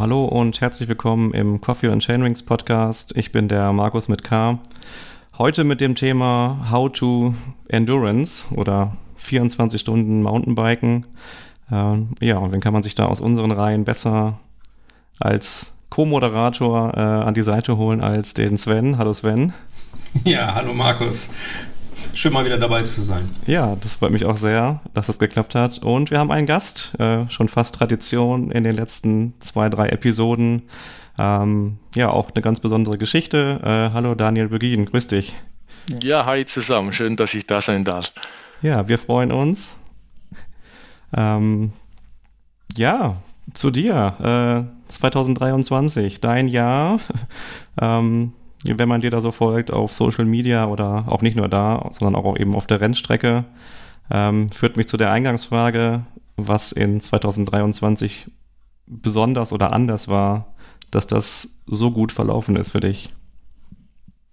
Hallo und herzlich willkommen im Coffee and Chainrings Podcast. Ich bin der Markus mit K. Heute mit dem Thema How to Endurance oder 24 Stunden Mountainbiken. Äh, ja, und wen kann man sich da aus unseren Reihen besser als Co-Moderator äh, an die Seite holen als den Sven? Hallo Sven. Ja, hallo Markus. Schön mal wieder dabei zu sein. Ja, das freut mich auch sehr, dass das geklappt hat. Und wir haben einen Gast, äh, schon fast Tradition in den letzten zwei, drei Episoden. Ähm, ja, auch eine ganz besondere Geschichte. Äh, hallo Daniel Begin, grüß dich. Ja, hi zusammen, schön, dass ich da sein darf. Ja, wir freuen uns. Ähm, ja, zu dir. Äh, 2023, dein Jahr. ähm, wenn man dir da so folgt auf Social Media oder auch nicht nur da, sondern auch eben auf der Rennstrecke, ähm, führt mich zu der Eingangsfrage, was in 2023 besonders oder anders war, dass das so gut verlaufen ist für dich.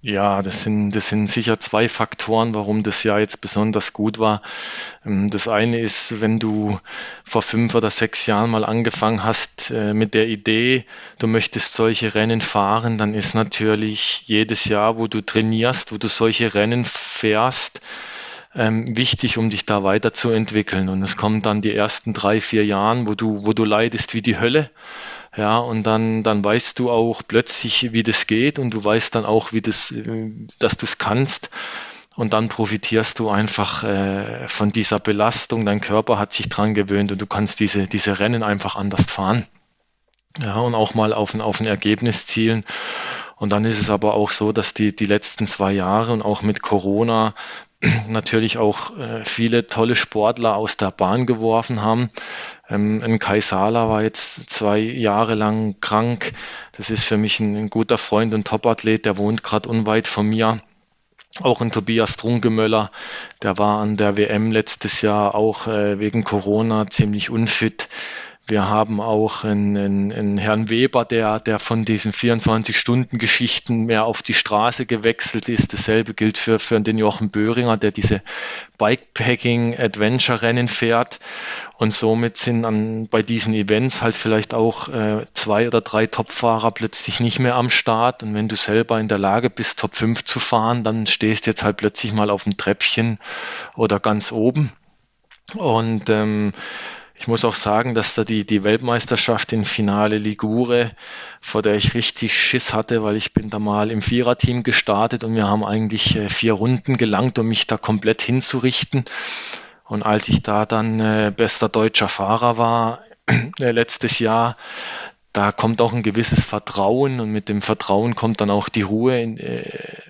Ja, das sind, das sind sicher zwei Faktoren, warum das Jahr jetzt besonders gut war. Ähm, das eine ist, wenn du vor fünf oder sechs Jahren mal angefangen hast äh, mit der Idee, du möchtest solche Rennen fahren, dann ist natürlich jedes Jahr, wo du trainierst, wo du solche Rennen fährst, ähm, wichtig, um dich da weiterzuentwickeln. Und es kommen dann die ersten drei, vier Jahren, wo du, wo du leidest wie die Hölle. Ja, und dann, dann weißt du auch plötzlich, wie das geht und du weißt dann auch, wie das, äh, dass du es kannst. Und dann profitierst du einfach äh, von dieser Belastung. Dein Körper hat sich dran gewöhnt und du kannst diese, diese Rennen einfach anders fahren. Ja, und auch mal auf ein, auf ein Ergebnis zielen. Und dann ist es aber auch so, dass die, die letzten zwei Jahre und auch mit Corona natürlich auch äh, viele tolle Sportler aus der Bahn geworfen haben. Ähm, ein Kai Sala war jetzt zwei Jahre lang krank. Das ist für mich ein, ein guter Freund und Topathlet, der wohnt gerade unweit von mir. Auch ein Tobias Drungemöller, der war an der WM letztes Jahr auch äh, wegen Corona ziemlich unfit. Wir haben auch einen, einen, einen Herrn Weber, der, der von diesen 24-Stunden-Geschichten mehr auf die Straße gewechselt ist. Dasselbe gilt für, für den Jochen Böhringer, der diese Bikepacking-Adventure-Rennen fährt. Und somit sind an, bei diesen Events halt vielleicht auch äh, zwei oder drei Topfahrer plötzlich nicht mehr am Start. Und wenn du selber in der Lage bist, Top 5 zu fahren, dann stehst du jetzt halt plötzlich mal auf dem Treppchen oder ganz oben. Und ähm, ich muss auch sagen, dass da die, die Weltmeisterschaft in Finale Ligure, vor der ich richtig Schiss hatte, weil ich bin da mal im Viererteam gestartet und wir haben eigentlich äh, vier Runden gelangt, um mich da komplett hinzurichten. Und als ich da dann äh, bester deutscher Fahrer war äh, letztes Jahr, da kommt auch ein gewisses Vertrauen und mit dem Vertrauen kommt dann auch die Ruhe in, äh,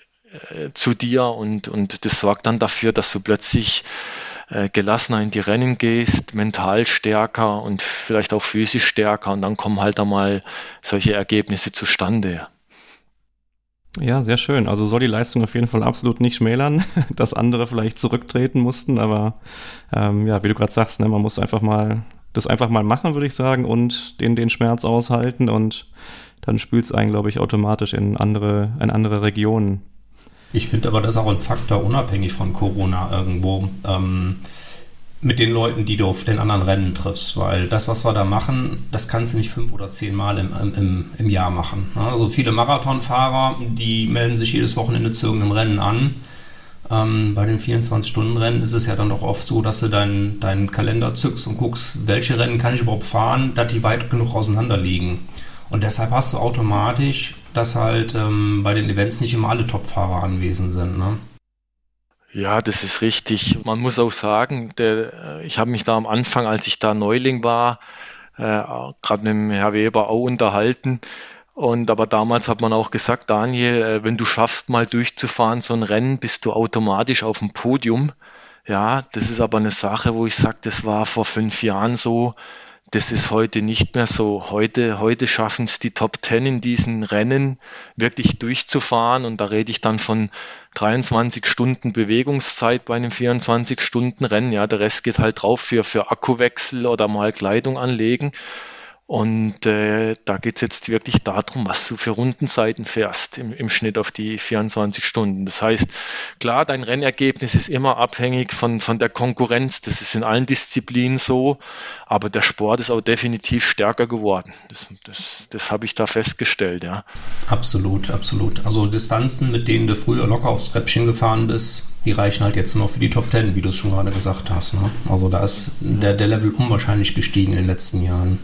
zu dir und, und das sorgt dann dafür, dass du plötzlich äh, gelassener in die Rennen gehst, mental stärker und vielleicht auch physisch stärker und dann kommen halt einmal solche Ergebnisse zustande. Ja, sehr schön. Also soll die Leistung auf jeden Fall absolut nicht schmälern, dass andere vielleicht zurücktreten mussten, aber ähm, ja, wie du gerade sagst, ne, man muss einfach mal das einfach mal machen, würde ich sagen, und den, den Schmerz aushalten und dann spült es einen, glaube ich, automatisch in andere, in andere Regionen. Ich finde aber, das ist auch ein Faktor unabhängig von Corona irgendwo. Ähm, mit den Leuten, die du auf den anderen Rennen triffst, weil das, was wir da machen, das kannst du nicht fünf oder zehn Mal im, im, im Jahr machen. Also viele Marathonfahrer, die melden sich jedes Wochenende zu irgendeinem Rennen an. Ähm, bei den 24-Stunden-Rennen ist es ja dann doch oft so, dass du deinen, deinen Kalender zückst und guckst, welche Rennen kann ich überhaupt fahren, dass die weit genug auseinander liegen. Und deshalb hast du automatisch, dass halt ähm, bei den Events nicht immer alle Top-Fahrer anwesend sind. Ne? Ja, das ist richtig. Man muss auch sagen, der, äh, ich habe mich da am Anfang, als ich da Neuling war, äh, gerade mit dem Herr Weber auch unterhalten. Und aber damals hat man auch gesagt, Daniel, äh, wenn du schaffst, mal durchzufahren, so ein Rennen, bist du automatisch auf dem Podium. Ja, das ist aber eine Sache, wo ich sage, das war vor fünf Jahren so. Das ist heute nicht mehr so. Heute, heute schaffen es die Top Ten in diesen Rennen wirklich durchzufahren. Und da rede ich dann von 23 Stunden Bewegungszeit bei einem 24 Stunden Rennen. Ja, der Rest geht halt drauf für, für Akkuwechsel oder mal Kleidung anlegen. Und äh, da geht es jetzt wirklich darum, was du für Rundenzeiten fährst im, im Schnitt auf die 24 Stunden. Das heißt, klar, dein Rennergebnis ist immer abhängig von, von der Konkurrenz. Das ist in allen Disziplinen so, aber der Sport ist auch definitiv stärker geworden. Das, das, das habe ich da festgestellt, ja. Absolut, absolut. Also Distanzen, mit denen du früher locker aufs Treppchen gefahren bist, die reichen halt jetzt nur für die Top Ten, wie du es schon gerade gesagt hast. Ne? Also da ist der, der Level unwahrscheinlich gestiegen in den letzten Jahren.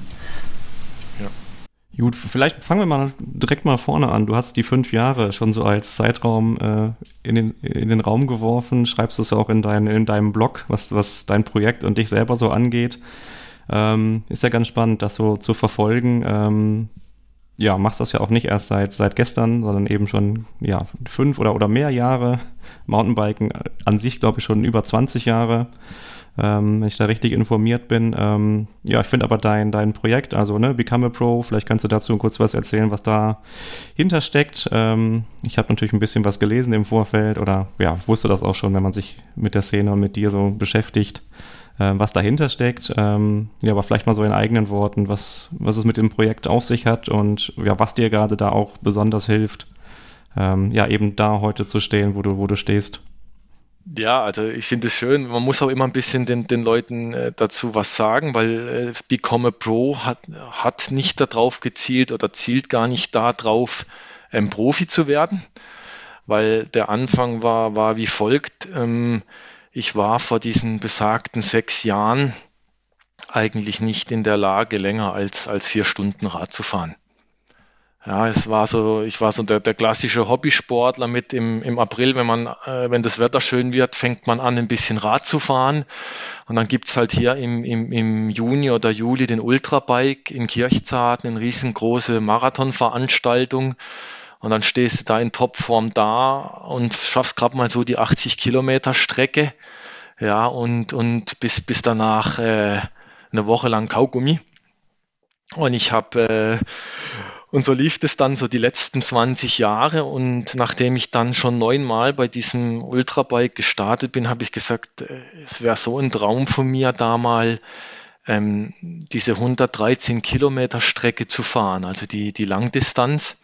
Gut, vielleicht fangen wir mal direkt mal vorne an. Du hast die fünf Jahre schon so als Zeitraum äh, in, den, in den Raum geworfen, schreibst es auch in, dein, in deinem Blog, was, was dein Projekt und dich selber so angeht. Ähm, ist ja ganz spannend, das so zu verfolgen. Ähm, ja, machst das ja auch nicht erst seit, seit gestern, sondern eben schon ja, fünf oder, oder mehr Jahre. Mountainbiken an sich, glaube ich, schon über 20 Jahre ähm, wenn ich da richtig informiert bin. Ähm, ja, ich finde aber dein, dein Projekt, also ne, Become a Pro, vielleicht kannst du dazu kurz was erzählen, was da hintersteckt. Ähm, ich habe natürlich ein bisschen was gelesen im Vorfeld oder ja, wusste das auch schon, wenn man sich mit der Szene und mit dir so beschäftigt, äh, was dahinter steckt. Ähm, ja, aber vielleicht mal so in eigenen Worten, was, was es mit dem Projekt auf sich hat und ja, was dir gerade da auch besonders hilft, ähm, ja, eben da heute zu stehen, wo du, wo du stehst. Ja, also ich finde es schön. Man muss auch immer ein bisschen den, den Leuten äh, dazu was sagen, weil äh, Become a Pro hat, hat nicht darauf gezielt oder zielt gar nicht darauf, ähm, Profi zu werden, weil der Anfang war, war wie folgt. Ähm, ich war vor diesen besagten sechs Jahren eigentlich nicht in der Lage, länger als, als vier Stunden Rad zu fahren. Ja, es war so, ich war so der, der klassische Hobbysportler mit im, im April, wenn man, äh, wenn das Wetter schön wird, fängt man an, ein bisschen Rad zu fahren. Und dann gibt's halt hier im, im, im Juni oder Juli den Ultrabike in Kirchzarten, eine riesengroße Marathonveranstaltung. Und dann stehst du da in Topform da und schaffst gerade mal so die 80 Kilometer Strecke. Ja, und, und bis, bis danach äh, eine Woche lang Kaugummi. Und ich habe äh, und so lief es dann so die letzten 20 Jahre. Und nachdem ich dann schon neunmal bei diesem Ultrabike gestartet bin, habe ich gesagt, äh, es wäre so ein Traum von mir, da mal ähm, diese 113 Kilometer Strecke zu fahren, also die, die Langdistanz.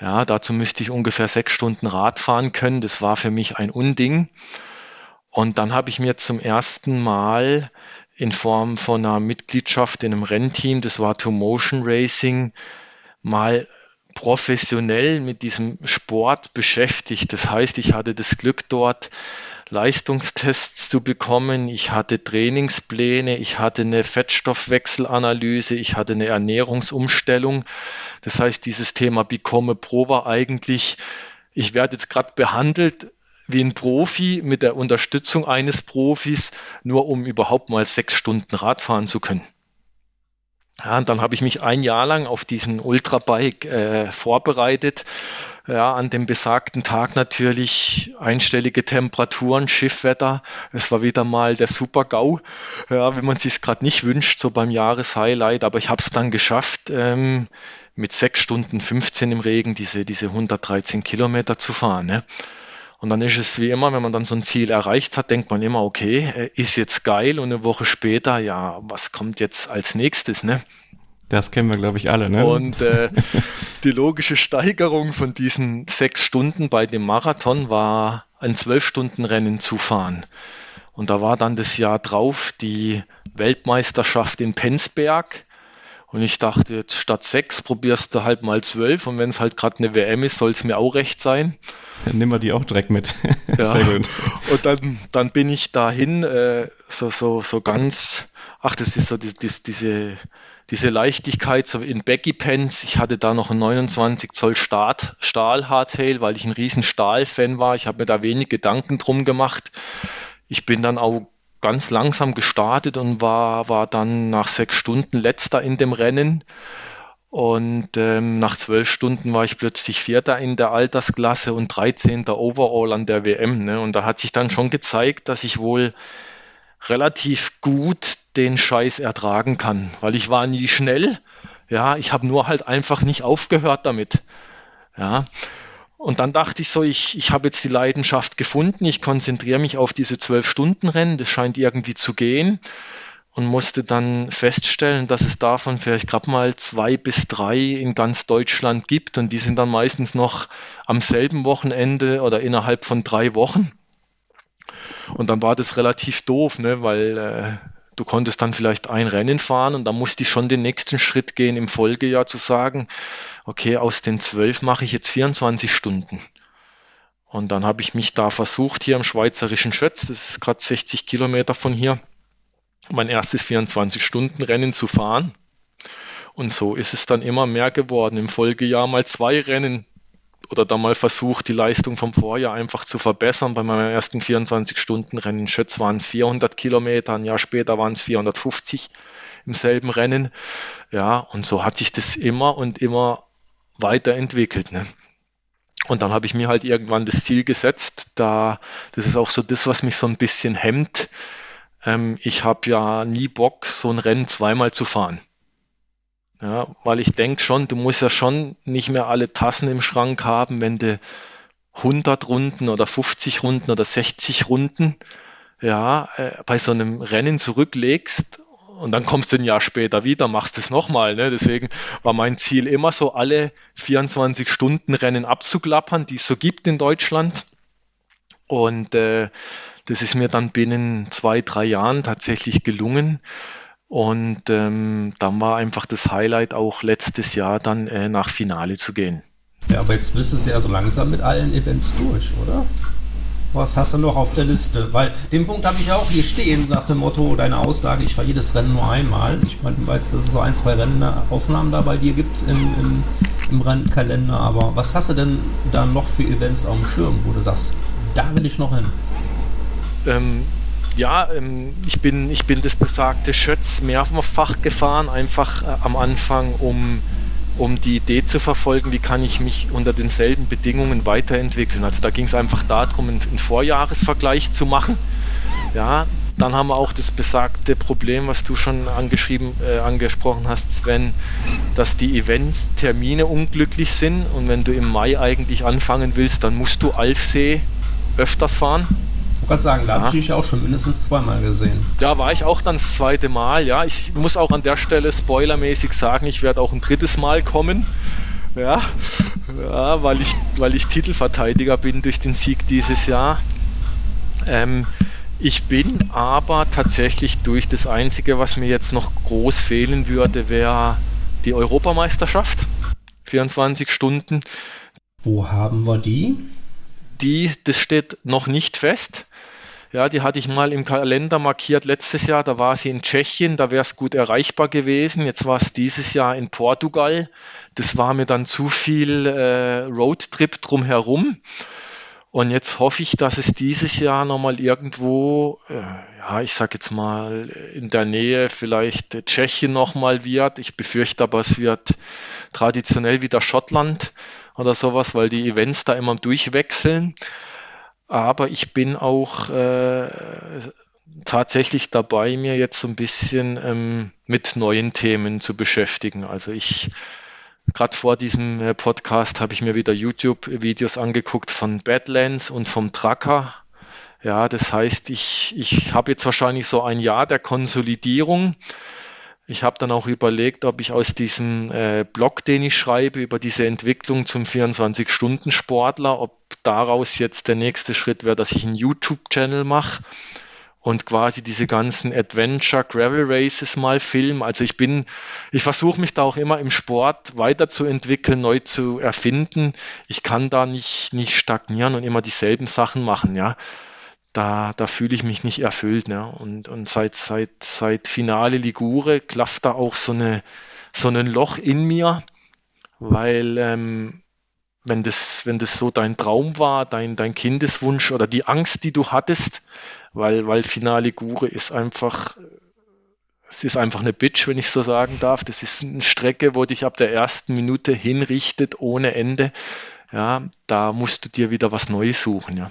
Ja, dazu müsste ich ungefähr sechs Stunden Rad fahren können. Das war für mich ein Unding. Und dann habe ich mir zum ersten Mal in Form von einer Mitgliedschaft in einem Rennteam, das war To Motion Racing, mal professionell mit diesem Sport beschäftigt. Das heißt, ich hatte das Glück dort Leistungstests zu bekommen. Ich hatte Trainingspläne, ich hatte eine Fettstoffwechselanalyse, ich hatte eine Ernährungsumstellung. Das heißt, dieses Thema Become Pro war eigentlich, ich werde jetzt gerade behandelt wie ein Profi mit der Unterstützung eines Profis, nur um überhaupt mal sechs Stunden Radfahren zu können. Ja, und dann habe ich mich ein Jahr lang auf diesen Ultrabike äh, vorbereitet. Ja, an dem besagten Tag natürlich einstellige Temperaturen, Schiffwetter. Es war wieder mal der Super-GAU, ja, wenn man sich gerade nicht wünscht, so beim Jahreshighlight. Aber ich habe es dann geschafft, ähm, mit sechs Stunden 15 im Regen diese, diese 113 Kilometer zu fahren. Ne? Und dann ist es wie immer, wenn man dann so ein Ziel erreicht hat, denkt man immer, okay, äh, ist jetzt geil und eine Woche später, ja, was kommt jetzt als nächstes, ne? Das kennen wir, glaube ich, alle, ne? Und äh, die logische Steigerung von diesen sechs Stunden bei dem Marathon war ein Zwölf-Stunden-Rennen zu fahren. Und da war dann das Jahr drauf die Weltmeisterschaft in Penzberg. Und ich dachte, jetzt statt sechs probierst du halt mal zwölf. Und wenn es halt gerade eine WM ist, soll es mir auch recht sein. Dann nehmen wir die auch direkt mit. Ja. Sehr gut. Und dann, dann bin ich dahin, äh, so, so, so ganz, ach, das ist so die, die, diese, diese Leichtigkeit, so in Baggy Pants. Ich hatte da noch ein 29 Zoll Start, Stahl Hardtail, weil ich ein riesen Stahl-Fan war. Ich habe mir da wenig Gedanken drum gemacht. Ich bin dann auch ganz langsam gestartet und war, war dann nach sechs Stunden letzter in dem Rennen. Und ähm, nach zwölf Stunden war ich plötzlich Vierter in der Altersklasse und 13. Overall an der WM. Ne? Und da hat sich dann schon gezeigt, dass ich wohl relativ gut den Scheiß ertragen kann, weil ich war nie schnell. Ja, ich habe nur halt einfach nicht aufgehört damit. Ja. Und dann dachte ich so, ich, ich habe jetzt die Leidenschaft gefunden, ich konzentriere mich auf diese zwölf Stunden Rennen, das scheint irgendwie zu gehen. und musste dann feststellen, dass es davon vielleicht gerade mal zwei bis drei in ganz Deutschland gibt und die sind dann meistens noch am selben Wochenende oder innerhalb von drei Wochen. Und dann war das relativ doof, ne, weil äh, du konntest dann vielleicht ein Rennen fahren und dann musste ich schon den nächsten Schritt gehen im Folgejahr zu sagen, okay, aus den zwölf mache ich jetzt 24 Stunden. Und dann habe ich mich da versucht, hier im schweizerischen Schötz, das ist gerade 60 Kilometer von hier, mein erstes 24-Stunden-Rennen zu fahren. Und so ist es dann immer mehr geworden. Im Folgejahr mal zwei Rennen oder dann mal versucht, die Leistung vom Vorjahr einfach zu verbessern. Bei meinem ersten 24-Stunden-Rennen in Schötz waren es 400 Kilometer, ein Jahr später waren es 450 im selben Rennen. Ja, und so hat sich das immer und immer weiterentwickelt. Ne? Und dann habe ich mir halt irgendwann das Ziel gesetzt, da, das ist auch so das, was mich so ein bisschen hemmt, ähm, ich habe ja nie Bock, so ein Rennen zweimal zu fahren. Ja, weil ich denke schon, du musst ja schon nicht mehr alle Tassen im Schrank haben, wenn du 100 Runden oder 50 Runden oder 60 Runden ja, äh, bei so einem Rennen zurücklegst und dann kommst du ein Jahr später wieder, machst es nochmal. Ne? Deswegen war mein Ziel immer so, alle 24 Stunden Rennen abzuklappern, die es so gibt in Deutschland. Und äh, das ist mir dann binnen zwei, drei Jahren tatsächlich gelungen. Und ähm, dann war einfach das Highlight auch letztes Jahr dann äh, nach Finale zu gehen. Ja, aber jetzt bist du ja so langsam mit allen Events durch, oder? Was hast du noch auf der Liste? Weil den Punkt habe ich auch hier stehen, nach dem Motto, deine Aussage, ich fahre jedes Rennen nur einmal. Ich meine, du weißt, dass es so ein, zwei Rennen, Ausnahmen da bei dir gibt im, im, im Rennkalender, aber was hast du denn da noch für Events auf dem Schirm, wo du sagst, da will ich noch hin? Ähm, ja, ähm, ich, bin, ich bin das besagte Schötz mehrfach gefahren, einfach äh, am Anfang, um, um die Idee zu verfolgen, wie kann ich mich unter denselben Bedingungen weiterentwickeln. Also da ging es einfach darum, einen, einen Vorjahresvergleich zu machen. Ja, dann haben wir auch das besagte Problem, was du schon angeschrieben, äh, angesprochen hast, Sven, dass die Eventtermine unglücklich sind und wenn du im Mai eigentlich anfangen willst, dann musst du Alfsee öfters fahren ich wollte sagen, da ja. habe ich dich auch schon mindestens zweimal gesehen. Da war ich auch dann das zweite Mal, ja. Ich muss auch an der Stelle spoilermäßig sagen, ich werde auch ein drittes Mal kommen. Ja, ja weil, ich, weil ich Titelverteidiger bin durch den Sieg dieses Jahr. Ähm, ich bin aber tatsächlich durch das Einzige, was mir jetzt noch groß fehlen würde, wäre die Europameisterschaft. 24 Stunden. Wo haben wir die? Die, das steht noch nicht fest. Ja, die hatte ich mal im Kalender markiert letztes Jahr. Da war sie in Tschechien, da wäre es gut erreichbar gewesen. Jetzt war es dieses Jahr in Portugal. Das war mir dann zu viel äh, Roadtrip drumherum. Und jetzt hoffe ich, dass es dieses Jahr nochmal irgendwo, äh, ja, ich sag jetzt mal in der Nähe vielleicht Tschechien nochmal wird. Ich befürchte aber, es wird traditionell wieder Schottland oder sowas, weil die Events da immer durchwechseln. Aber ich bin auch äh, tatsächlich dabei, mir jetzt so ein bisschen ähm, mit neuen Themen zu beschäftigen. Also ich, gerade vor diesem äh, Podcast habe ich mir wieder YouTube-Videos angeguckt von Badlands und vom Tracker. Ja, das heißt, ich, ich habe jetzt wahrscheinlich so ein Jahr der Konsolidierung ich habe dann auch überlegt, ob ich aus diesem äh, Blog, den ich schreibe, über diese Entwicklung zum 24-Stunden-Sportler, ob daraus jetzt der nächste Schritt wäre, dass ich einen YouTube-Channel mache und quasi diese ganzen Adventure Gravel Races mal filmen. Also ich bin, ich versuche mich da auch immer im Sport weiterzuentwickeln, neu zu erfinden. Ich kann da nicht, nicht stagnieren und immer dieselben Sachen machen, ja da, da fühle ich mich nicht erfüllt. Ne? Und, und seit, seit, seit Finale Ligure klafft da auch so, eine, so ein Loch in mir, weil ähm, wenn, das, wenn das so dein Traum war, dein, dein Kindeswunsch oder die Angst, die du hattest, weil, weil Finale Ligure ist einfach, es ist einfach eine Bitch, wenn ich so sagen darf. Das ist eine Strecke, wo dich ab der ersten Minute hinrichtet ohne Ende. Ja, da musst du dir wieder was Neues suchen, ja.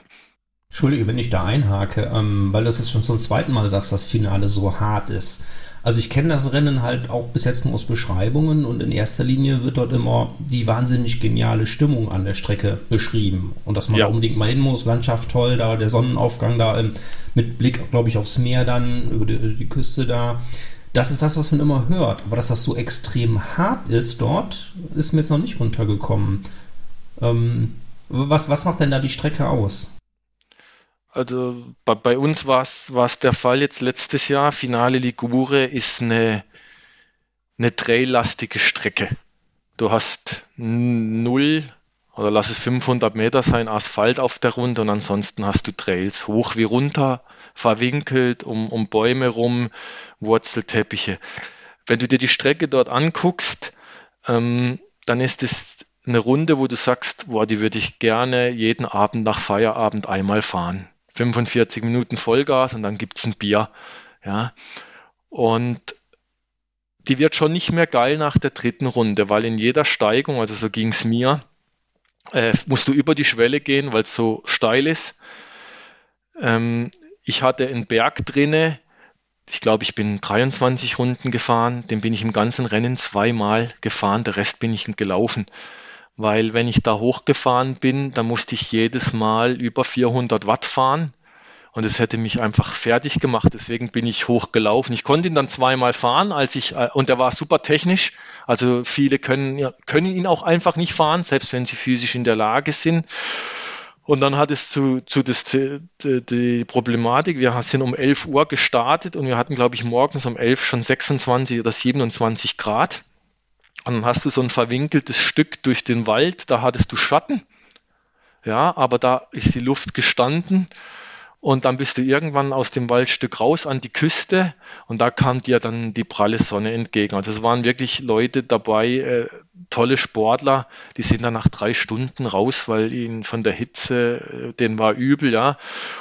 Entschuldige, wenn ich da einhake, ähm, weil du es jetzt schon zum zweiten Mal sagst, dass das Finale so hart ist. Also ich kenne das Rennen halt auch bis jetzt nur aus Beschreibungen und in erster Linie wird dort immer die wahnsinnig geniale Stimmung an der Strecke beschrieben und dass man ja. da unbedingt mal hin muss, Landschaft toll, da der Sonnenaufgang da ähm, mit Blick, glaube ich, aufs Meer dann, über die, die Küste da. Das ist das, was man immer hört. Aber dass das so extrem hart ist dort, ist mir jetzt noch nicht untergekommen. Ähm, was, was macht denn da die Strecke aus? Also bei, bei uns war es der Fall jetzt letztes Jahr. Finale Ligure ist eine, eine traillastige Strecke. Du hast null oder lass es 500 Meter sein Asphalt auf der Runde und ansonsten hast du Trails hoch wie runter, verwinkelt, um, um Bäume rum, Wurzelteppiche. Wenn du dir die Strecke dort anguckst, ähm, dann ist es eine Runde, wo du sagst, boah, die würde ich gerne jeden Abend nach Feierabend einmal fahren. 45 Minuten Vollgas und dann gibt's ein Bier. Ja. Und die wird schon nicht mehr geil nach der dritten Runde, weil in jeder Steigung, also so ging's mir, äh, musst du über die Schwelle gehen, weil es so steil ist. Ähm, ich hatte einen Berg drinne, ich glaube, ich bin 23 Runden gefahren, den bin ich im ganzen Rennen zweimal gefahren, der Rest bin ich gelaufen weil wenn ich da hochgefahren bin, dann musste ich jedes Mal über 400 Watt fahren und es hätte mich einfach fertig gemacht. Deswegen bin ich hochgelaufen. Ich konnte ihn dann zweimal fahren, als ich äh, und er war super technisch. Also viele können können ihn auch einfach nicht fahren, selbst wenn sie physisch in der Lage sind. Und dann hat es zu, zu das, die, die Problematik, wir sind um 11 Uhr gestartet und wir hatten, glaube ich, morgens um 11 schon 26 oder 27 Grad. Und dann hast du so ein verwinkeltes Stück durch den Wald, da hattest du Schatten. Ja, aber da ist die Luft gestanden und dann bist du irgendwann aus dem Waldstück raus an die Küste und da kam dir dann die pralle Sonne entgegen. Also es waren wirklich Leute dabei, äh, tolle Sportler, die sind dann nach drei Stunden raus, weil ihnen von der Hitze, äh, denen war übel, ja.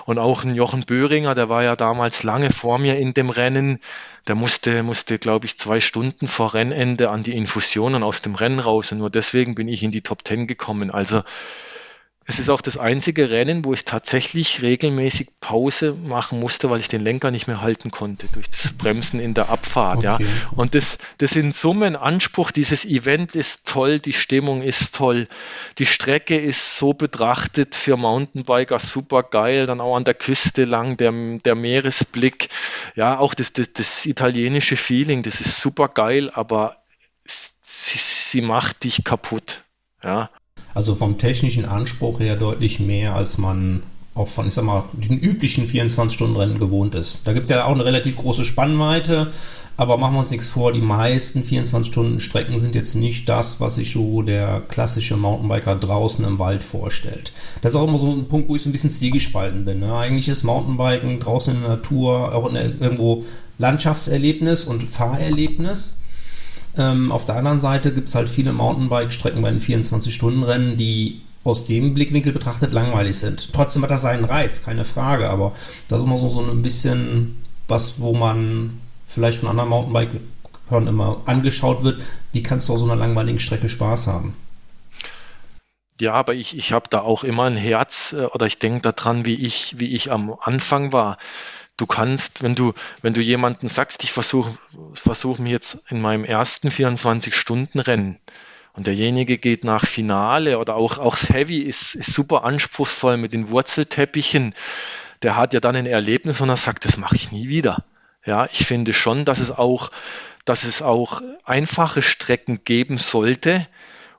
Und auch ein Jochen Böhringer, der war ja damals lange vor mir in dem Rennen, der musste, musste, glaube ich, zwei Stunden vor Rennende an die Infusion und aus dem Rennen raus. Und nur deswegen bin ich in die Top Ten gekommen. Also es ist auch das einzige Rennen, wo ich tatsächlich regelmäßig Pause machen musste, weil ich den Lenker nicht mehr halten konnte durch das Bremsen in der Abfahrt. Okay. Ja. Und das, das in Summe ein Anspruch. Dieses Event ist toll, die Stimmung ist toll, die Strecke ist so betrachtet für Mountainbiker super geil. Dann auch an der Küste lang der, der Meeresblick. Ja, auch das, das, das italienische Feeling, das ist super geil, aber sie, sie macht dich kaputt. Ja. Also vom technischen Anspruch her deutlich mehr, als man auch von, ich sag mal, den üblichen 24-Stunden-Rennen gewohnt ist. Da gibt es ja auch eine relativ große Spannweite, aber machen wir uns nichts vor, die meisten 24-Stunden-Strecken sind jetzt nicht das, was sich so der klassische Mountainbiker draußen im Wald vorstellt. Das ist auch immer so ein Punkt, wo ich so ein bisschen zwiegespalten bin. Ne? Eigentlich ist Mountainbiken draußen in der Natur auch irgendwo Landschaftserlebnis und Fahrerlebnis. Ähm, auf der anderen Seite gibt es halt viele Mountainbike-Strecken bei den 24-Stunden-Rennen, die aus dem Blickwinkel betrachtet langweilig sind. Trotzdem hat das seinen Reiz, keine Frage, aber das ist immer so, so ein bisschen was, wo man vielleicht von anderen Mountainbike-Hörern immer angeschaut wird. Wie kannst du auf so einer langweiligen Strecke Spaß haben? Ja, aber ich, ich habe da auch immer ein Herz äh, oder ich denke daran, wie ich, wie ich am Anfang war. Du kannst, wenn du, wenn du jemanden sagst, ich versuche versuch mir jetzt in meinem ersten 24-Stunden-Rennen und derjenige geht nach Finale oder auch, auch das Heavy ist, ist super anspruchsvoll mit den Wurzelteppichen, der hat ja dann ein Erlebnis und er sagt, das mache ich nie wieder. Ja, ich finde schon, dass es auch, dass es auch einfache Strecken geben sollte,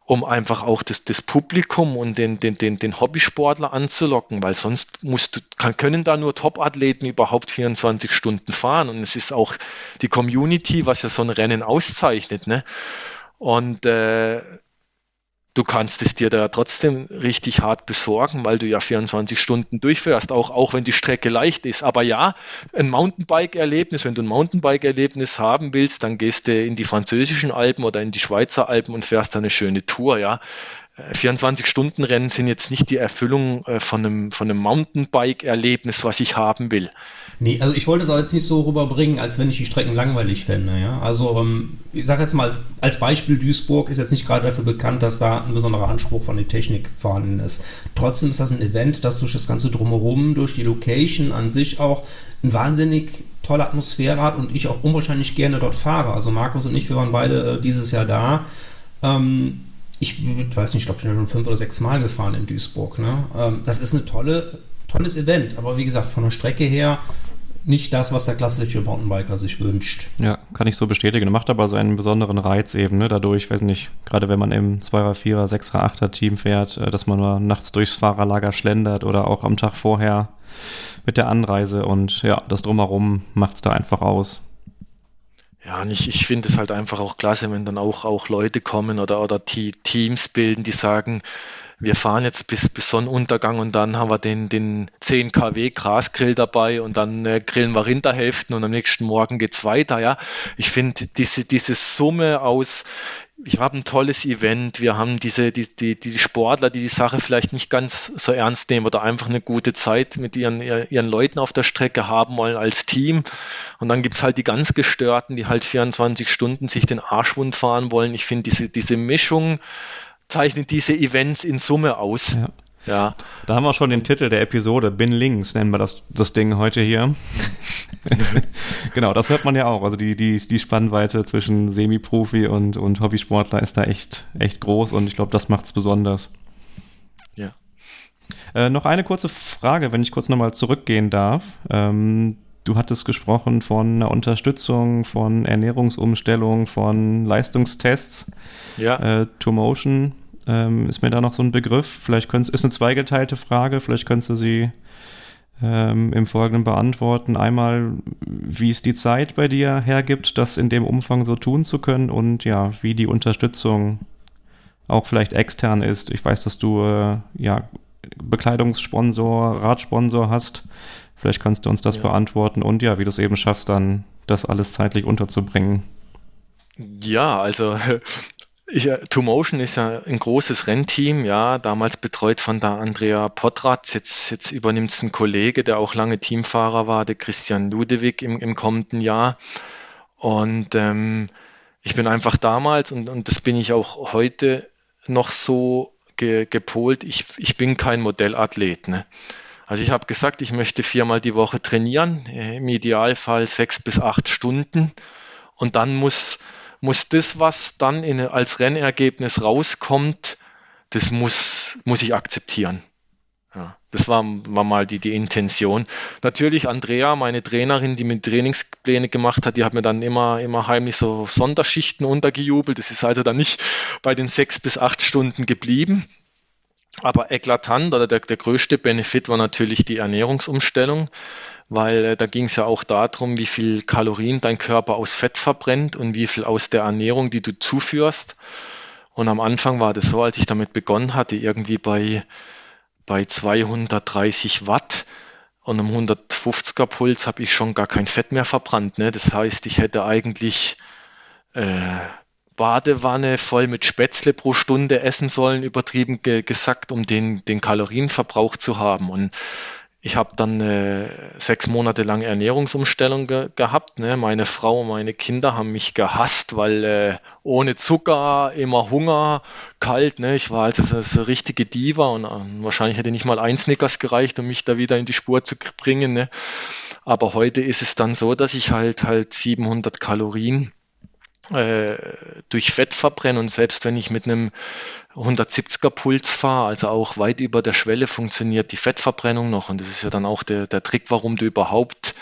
um einfach auch das, das Publikum und den, den, den, den Hobbysportler anzulocken, weil sonst musst du, kann, können da nur Top-Athleten überhaupt 24 Stunden fahren. Und es ist auch die Community, was ja so ein Rennen auszeichnet. Ne? Und äh, du kannst es dir da trotzdem richtig hart besorgen, weil du ja 24 Stunden durchfährst, auch, auch wenn die Strecke leicht ist. Aber ja, ein Mountainbike-Erlebnis, wenn du ein Mountainbike-Erlebnis haben willst, dann gehst du in die französischen Alpen oder in die Schweizer Alpen und fährst da eine schöne Tour, ja. 24-Stunden-Rennen sind jetzt nicht die Erfüllung äh, von einem, von einem Mountainbike-Erlebnis, was ich haben will. Nee, also ich wollte es auch jetzt nicht so rüberbringen, als wenn ich die Strecken langweilig fände. Ja? Also ähm, ich sage jetzt mal als, als Beispiel, Duisburg ist jetzt nicht gerade dafür bekannt, dass da ein besonderer Anspruch von der Technik vorhanden ist. Trotzdem ist das ein Event, das durch das ganze Drumherum, durch die Location an sich auch eine wahnsinnig tolle Atmosphäre hat und ich auch unwahrscheinlich gerne dort fahre. Also Markus und ich, wir waren beide äh, dieses Jahr da. Ähm, ich weiß nicht, ich glaube, ich bin schon fünf oder sechs Mal gefahren in Duisburg. Ne? Ähm, das ist ein tolle, tolles Event, aber wie gesagt, von der Strecke her nicht das, was der klassische Mountainbiker sich wünscht. Ja, kann ich so bestätigen. Macht aber so einen besonderen Reiz eben, ne? dadurch, weiß nicht, gerade wenn man im 2er, 4er, 6er, 8er Team fährt, äh, dass man nur nachts durchs Fahrerlager schlendert oder auch am Tag vorher mit der Anreise und ja, das Drumherum macht es da einfach aus. Ja, und ich, ich finde es halt einfach auch klasse, wenn dann auch, auch Leute kommen oder, oder die Teams bilden, die sagen, wir fahren jetzt bis, bis Sonnenuntergang und dann haben wir den, den 10 kW Grasgrill dabei und dann äh, grillen wir Rinderhälften und am nächsten Morgen geht's weiter. Ja, ich finde diese, diese Summe aus ich habe ein tolles Event, wir haben diese, die, die, die Sportler, die die Sache vielleicht nicht ganz so ernst nehmen oder einfach eine gute Zeit mit ihren, ihren Leuten auf der Strecke haben wollen als Team. Und dann gibt's halt die ganz Gestörten, die halt 24 Stunden sich den Arschwund fahren wollen. Ich finde, diese, diese Mischung zeichnet diese Events in Summe aus. Ja. Ja. Da haben wir schon den Titel der Episode. Bin links nennen wir das, das Ding heute hier. genau, das hört man ja auch. Also die, die, die Spannweite zwischen Semi-Profi und, und Hobbysportler ist da echt, echt groß und ich glaube, das macht es besonders. Ja. Äh, noch eine kurze Frage, wenn ich kurz nochmal zurückgehen darf. Ähm, du hattest gesprochen von einer Unterstützung, von Ernährungsumstellung, von Leistungstests. Ja. Äh, To Motion ähm, ist mir da noch so ein Begriff? Vielleicht könntest, ist eine zweigeteilte Frage, vielleicht könntest du sie ähm, im Folgenden beantworten. Einmal, wie es die Zeit bei dir hergibt, das in dem Umfang so tun zu können und ja, wie die Unterstützung auch vielleicht extern ist. Ich weiß, dass du äh, ja Bekleidungssponsor, Radsponsor hast. Vielleicht kannst du uns das ja. beantworten und ja, wie du es eben schaffst, dann das alles zeitlich unterzubringen. Ja, also ich, äh, Two Motion ist ja ein großes Rennteam, ja, damals betreut von der Andrea Potratz. Jetzt, jetzt übernimmt es ein Kollege, der auch lange Teamfahrer war, der Christian Ludewig im, im kommenden Jahr. Und ähm, ich bin einfach damals, und, und das bin ich auch heute noch so ge, gepolt, ich, ich bin kein Modellathlet. Ne? Also ich habe gesagt, ich möchte viermal die Woche trainieren, im Idealfall sechs bis acht Stunden. Und dann muss muss das, was dann in, als Rennergebnis rauskommt, das muss, muss ich akzeptieren. Ja, das war, war mal die, die Intention. Natürlich Andrea, meine Trainerin, die mir Trainingspläne gemacht hat, die hat mir dann immer, immer heimlich so Sonderschichten untergejubelt. Das ist also dann nicht bei den sechs bis acht Stunden geblieben. Aber eklatant oder der, der größte Benefit war natürlich die Ernährungsumstellung weil äh, da ging es ja auch darum, wie viel Kalorien dein Körper aus Fett verbrennt und wie viel aus der Ernährung, die du zuführst. Und am Anfang war das so, als ich damit begonnen hatte, irgendwie bei, bei 230 Watt und einem 150er Puls habe ich schon gar kein Fett mehr verbrannt. Ne? Das heißt, ich hätte eigentlich äh, Badewanne voll mit Spätzle pro Stunde essen sollen, übertrieben ge gesagt, um den, den Kalorienverbrauch zu haben. Und ich habe dann äh, sechs Monate lang Ernährungsumstellung ge gehabt. Ne? Meine Frau und meine Kinder haben mich gehasst, weil äh, ohne Zucker, immer Hunger, kalt. Ne? Ich war also so, so richtige Diva und äh, wahrscheinlich hätte nicht mal ein Snickers gereicht, um mich da wieder in die Spur zu bringen. Ne? Aber heute ist es dann so, dass ich halt halt 700 Kalorien äh, durch Fett verbrenne und selbst wenn ich mit einem 170er Puls fahre, also auch weit über der Schwelle funktioniert die Fettverbrennung noch und das ist ja dann auch der, der Trick, warum du überhaupt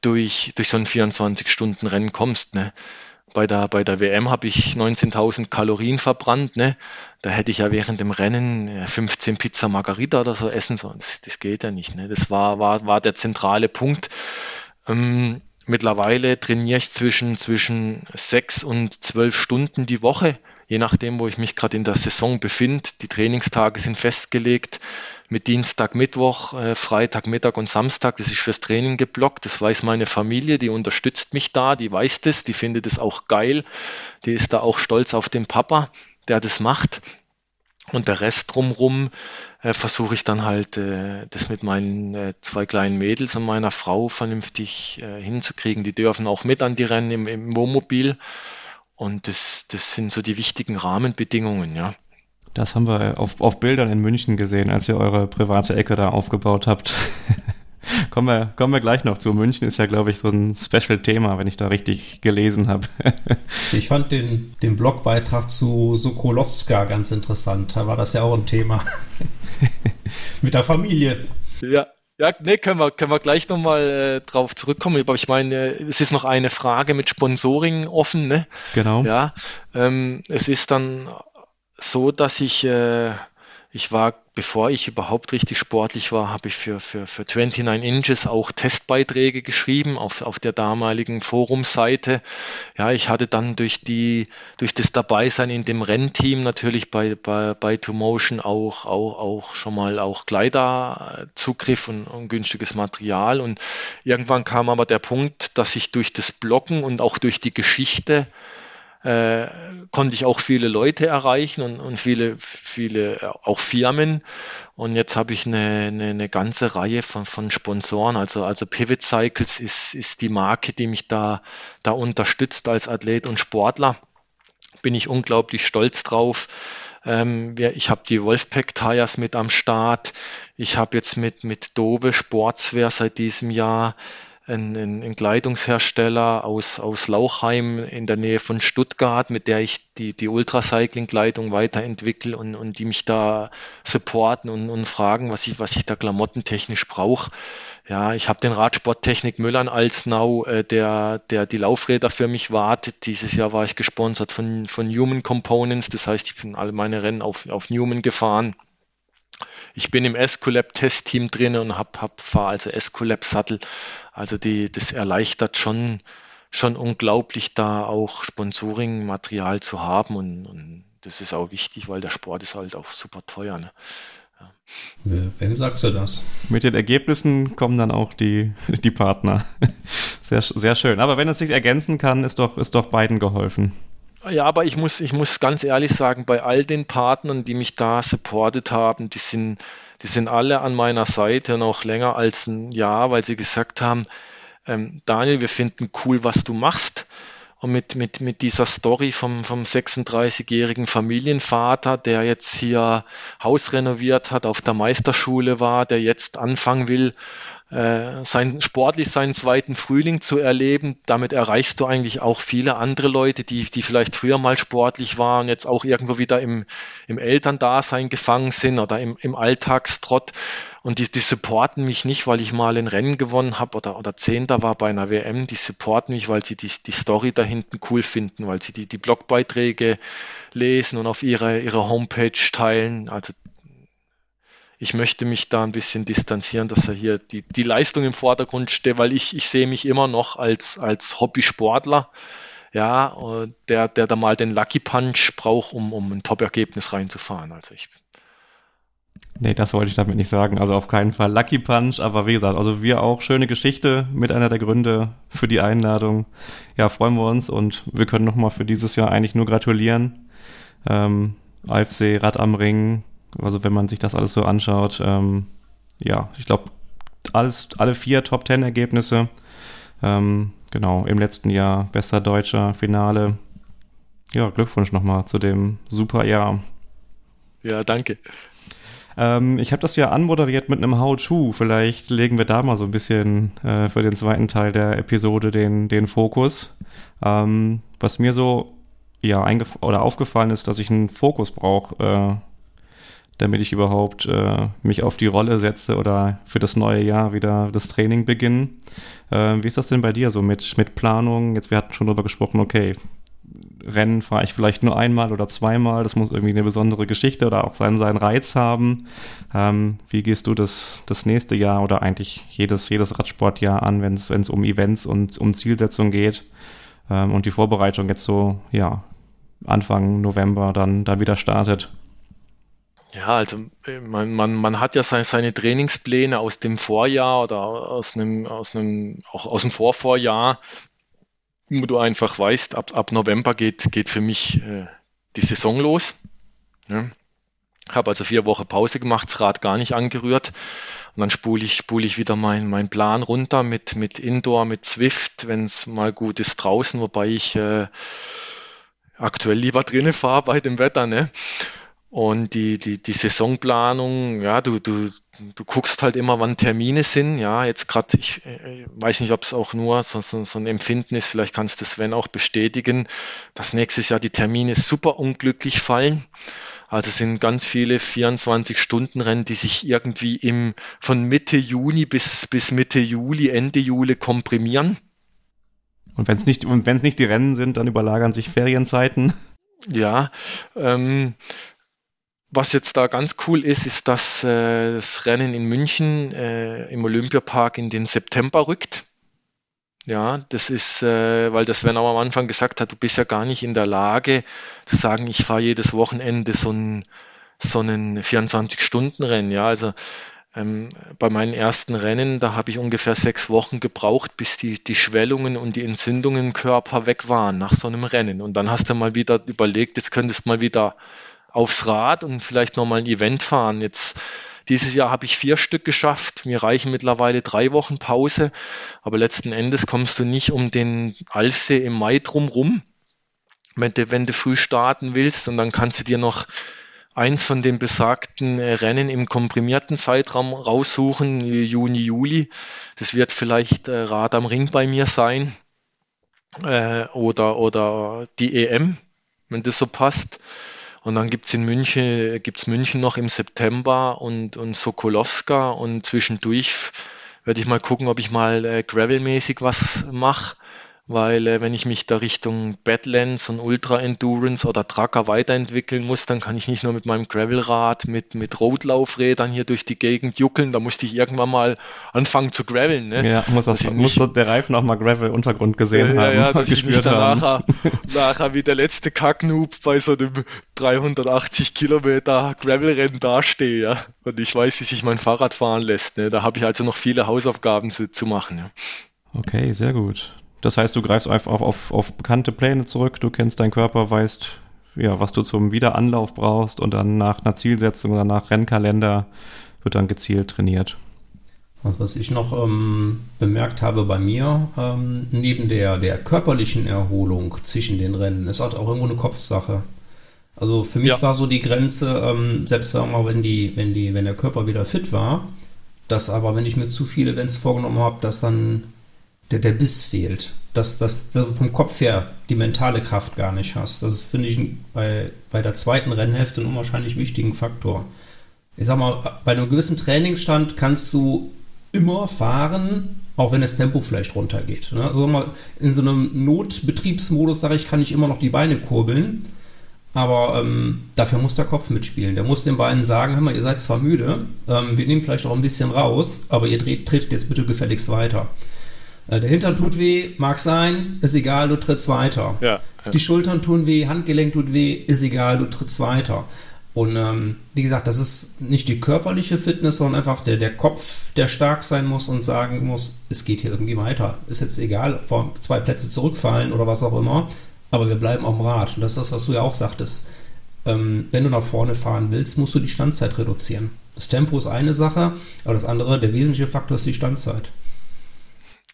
durch, durch so ein 24-Stunden-Rennen kommst. Ne? Bei der, bei der WM habe ich 19.000 Kalorien verbrannt. Ne? Da hätte ich ja während dem Rennen 15 Pizza Margarita oder so essen sollen. Das, das geht ja nicht. Ne? Das war, war, war der zentrale Punkt. Ähm, Mittlerweile trainiere ich zwischen, zwischen sechs und zwölf Stunden die Woche, je nachdem, wo ich mich gerade in der Saison befinde. Die Trainingstage sind festgelegt mit Dienstag, Mittwoch, äh, Freitag, Mittag und Samstag. Das ist fürs Training geblockt. Das weiß meine Familie, die unterstützt mich da, die weiß das, die findet es auch geil. Die ist da auch stolz auf den Papa, der das macht. Und der Rest drumrum äh, versuche ich dann halt, äh, das mit meinen äh, zwei kleinen Mädels und meiner Frau vernünftig äh, hinzukriegen. Die dürfen auch mit an die Rennen im, im Wohnmobil. Und das, das sind so die wichtigen Rahmenbedingungen, ja. Das haben wir auf, auf Bildern in München gesehen, als ihr eure private Ecke da aufgebaut habt. kommen, wir, kommen wir gleich noch zu. München ist ja, glaube ich, so ein Special-Thema, wenn ich da richtig gelesen habe. ich fand den, den Blogbeitrag zu Sokolowska ganz interessant. Da war das ja auch ein Thema. Mit der Familie. Ja, ja, nee, können wir, können wir gleich nochmal äh, drauf zurückkommen. Aber ich meine, es ist noch eine Frage mit Sponsoring offen, ne? Genau. Ja, ähm, es ist dann so, dass ich äh, ich war, bevor ich überhaupt richtig sportlich war, habe ich für, für, für 29 Inches auch Testbeiträge geschrieben auf, auf der damaligen Forumseite. Ja, ich hatte dann durch die, durch das Dabeisein in dem Rennteam natürlich bei, bei, bei Two Motion auch, auch, auch schon mal auch Kleiderzugriff und, und günstiges Material. Und irgendwann kam aber der Punkt, dass ich durch das Blocken und auch durch die Geschichte äh, konnte ich auch viele Leute erreichen und, und viele, viele äh, auch Firmen. Und jetzt habe ich eine, eine, eine ganze Reihe von, von Sponsoren. Also, also Pivot Cycles ist, ist die Marke, die mich da, da unterstützt als Athlet und Sportler. Bin ich unglaublich stolz drauf. Ähm, ich habe die Wolfpack Tires mit am Start. Ich habe jetzt mit, mit Dove Sportswear seit diesem Jahr ein, ein, ein Kleidungshersteller aus, aus Lauchheim in der Nähe von Stuttgart, mit der ich die, die Ultracycling-Kleidung weiterentwickle und, und die mich da supporten und, und fragen, was ich, was ich da klamottentechnisch brauche. Ja, ich habe den Radsporttechnik Müllern als Now, äh, der, der die Laufräder für mich wartet. Dieses Jahr war ich gesponsert von, von Human Components, das heißt, ich bin alle meine Rennen auf, auf Newman gefahren. Ich bin im Escolab Testteam drin und hab, hab fahre also Escolab Sattel. Also die, das erleichtert schon, schon unglaublich, da auch Sponsoring-Material zu haben und, und das ist auch wichtig, weil der Sport ist halt auch super teuer. Ne? Ja. Wem sagst du das? Mit den Ergebnissen kommen dann auch die, die Partner. Sehr, sehr schön. Aber wenn es sich ergänzen kann, ist doch, ist doch beiden geholfen. Ja, aber ich muss, ich muss ganz ehrlich sagen, bei all den Partnern, die mich da supportet haben, die sind, die sind alle an meiner Seite noch länger als ein Jahr, weil sie gesagt haben, ähm, Daniel, wir finden cool, was du machst. Und mit, mit, mit dieser Story vom, vom 36-jährigen Familienvater, der jetzt hier Haus renoviert hat, auf der Meisterschule war, der jetzt anfangen will, äh, sein, sportlich seinen zweiten Frühling zu erleben. Damit erreichst du eigentlich auch viele andere Leute, die, die vielleicht früher mal sportlich waren, jetzt auch irgendwo wieder im, im Elterndasein gefangen sind oder im, im Alltagstrott. Und die, die supporten mich nicht, weil ich mal ein Rennen gewonnen habe oder, oder Zehnter war bei einer WM. Die supporten mich, weil sie die, die Story da hinten cool finden, weil sie die, die Blogbeiträge lesen und auf ihre, ihre Homepage teilen. Also ich möchte mich da ein bisschen distanzieren, dass er hier die, die Leistung im Vordergrund steht, weil ich, ich sehe mich immer noch als, als Hobbysportler, ja, der, der da mal den Lucky Punch braucht, um, um ein Top-Ergebnis reinzufahren. Also ich. Nee, das wollte ich damit nicht sagen. Also auf keinen Fall Lucky Punch, aber wie gesagt, also wir auch schöne Geschichte mit einer der Gründe für die Einladung. Ja, freuen wir uns und wir können nochmal für dieses Jahr eigentlich nur gratulieren. Ähm, AFC Rad am Ring, also wenn man sich das alles so anschaut, ähm, ja, ich glaube, alles, alle vier Top Ten Ergebnisse. Ähm, genau, im letzten Jahr bester deutscher Finale. Ja, Glückwunsch nochmal zu dem super Jahr. Ja, danke. Ähm, ich habe das ja anmoderiert mit einem How-To. Vielleicht legen wir da mal so ein bisschen äh, für den zweiten Teil der Episode den, den Fokus. Ähm, was mir so ja oder aufgefallen ist, dass ich einen Fokus brauche äh, damit ich überhaupt äh, mich auf die Rolle setze oder für das neue Jahr wieder das Training beginnen. Äh, wie ist das denn bei dir so mit, mit Planung? Jetzt, wir hatten schon darüber gesprochen, okay, Rennen fahre ich vielleicht nur einmal oder zweimal, das muss irgendwie eine besondere Geschichte oder auch seinen, seinen Reiz haben. Ähm, wie gehst du das, das nächste Jahr oder eigentlich jedes, jedes Radsportjahr an, wenn es um Events und um Zielsetzung geht ähm, und die Vorbereitung jetzt so, ja, Anfang November dann, dann wieder startet? Ja, also äh, man, man, man hat ja seine, seine Trainingspläne aus dem Vorjahr oder aus einem, aus einem, auch aus dem Vorvorjahr, wo du einfach weißt, ab, ab November geht, geht für mich äh, die Saison los. Ja. Habe also vier Wochen Pause gemacht, das Rad gar nicht angerührt. Und dann spule ich, spule ich wieder meinen mein Plan runter mit, mit Indoor, mit Zwift, wenn es mal gut ist draußen, wobei ich äh, aktuell lieber drinnen fahre bei dem Wetter. Ne? Und die, die, die Saisonplanung, ja, du, du, du guckst halt immer, wann Termine sind. Ja, jetzt gerade, ich äh, weiß nicht, ob es auch nur so, so, so ein Empfinden ist, vielleicht kannst du Sven auch bestätigen, dass nächstes Jahr die Termine super unglücklich fallen. Also sind ganz viele 24-Stunden-Rennen, die sich irgendwie im, von Mitte Juni bis, bis Mitte Juli, Ende Juli komprimieren. Und wenn es nicht, nicht die Rennen sind, dann überlagern sich Ferienzeiten. Ja, ähm, was jetzt da ganz cool ist, ist, dass äh, das Rennen in München äh, im Olympiapark in den September rückt. Ja, das ist, äh, weil das Sven auch am Anfang gesagt hat, du bist ja gar nicht in der Lage zu sagen, ich fahre jedes Wochenende so ein so einen 24-Stunden-Rennen. Ja, also ähm, bei meinen ersten Rennen, da habe ich ungefähr sechs Wochen gebraucht, bis die, die Schwellungen und die Entzündungen im Körper weg waren nach so einem Rennen. Und dann hast du mal wieder überlegt, jetzt könntest du mal wieder aufs Rad und vielleicht nochmal ein Event fahren. Jetzt dieses Jahr habe ich vier Stück geschafft. Mir reichen mittlerweile drei Wochen Pause. Aber letzten Endes kommst du nicht um den Alfsee im Mai drumrum, wenn du, wenn du früh starten willst. Und dann kannst du dir noch eins von den besagten äh, Rennen im komprimierten Zeitraum raussuchen, Juni, Juli. Das wird vielleicht äh, Rad am Ring bei mir sein. Äh, oder, oder die EM, wenn das so passt. Und dann gibt es in München, gibt's München noch im September und, und Sokolowska und zwischendurch werde ich mal gucken, ob ich mal äh, Gravel-mäßig was mache weil äh, wenn ich mich da Richtung Badlands und Ultra Endurance oder Tracker weiterentwickeln muss, dann kann ich nicht nur mit meinem Gravelrad, mit, mit Roadlaufrädern hier durch die Gegend juckeln, da musste ich irgendwann mal anfangen zu graveln. Ne? Ja, muss, das, muss nicht, der Reifen auch mal Gravel-Untergrund gesehen ja, haben. Ja, dass ich nicht nachher, nachher wie der letzte Kacknoob bei so einem 380 Kilometer Gravelrennen dastehe, ja. Und ich weiß, wie sich mein Fahrrad fahren lässt. Ne? Da habe ich also noch viele Hausaufgaben zu, zu machen. Ja. Okay, sehr gut. Das heißt, du greifst einfach auf, auf, auf bekannte Pläne zurück, du kennst deinen Körper, weißt, ja, was du zum Wiederanlauf brauchst und dann nach einer Zielsetzung oder nach Rennkalender wird dann gezielt trainiert. Also was ich noch ähm, bemerkt habe bei mir, ähm, neben der, der körperlichen Erholung zwischen den Rennen, ist halt auch irgendwo eine Kopfsache. Also für mich ja. war so die Grenze, ähm, selbst wenn, die, wenn, die, wenn der Körper wieder fit war, dass aber, wenn ich mir zu viele Events vorgenommen habe, dass dann der, der Biss fehlt. Dass, dass, dass du vom Kopf her die mentale Kraft gar nicht hast. Das ist, finde ich, bei, bei der zweiten Rennhälfte ein unwahrscheinlich wichtigen Faktor. Ich sag mal, bei einem gewissen Trainingsstand kannst du immer fahren, auch wenn das Tempo vielleicht runtergeht. Ne? Also mal in so einem Notbetriebsmodus sage ich, kann ich immer noch die Beine kurbeln. Aber ähm, dafür muss der Kopf mitspielen. Der muss den Beinen sagen, hör mal, ihr seid zwar müde, ähm, wir nehmen vielleicht auch ein bisschen raus, aber ihr tretet jetzt bitte gefälligst weiter. Äh, der Hintern tut weh, mag sein, ist egal, du trittst weiter. Ja, ja. Die Schultern tun weh, Handgelenk tut weh, ist egal, du trittst weiter. Und ähm, wie gesagt, das ist nicht die körperliche Fitness, sondern einfach der, der Kopf, der stark sein muss und sagen muss, es geht hier irgendwie weiter. Ist jetzt egal, vor zwei Plätze zurückfallen oder was auch immer, aber wir bleiben am Rad. Und das ist das, was du ja auch sagtest. Ähm, wenn du nach vorne fahren willst, musst du die Standzeit reduzieren. Das Tempo ist eine Sache, aber das andere, der wesentliche Faktor ist die Standzeit.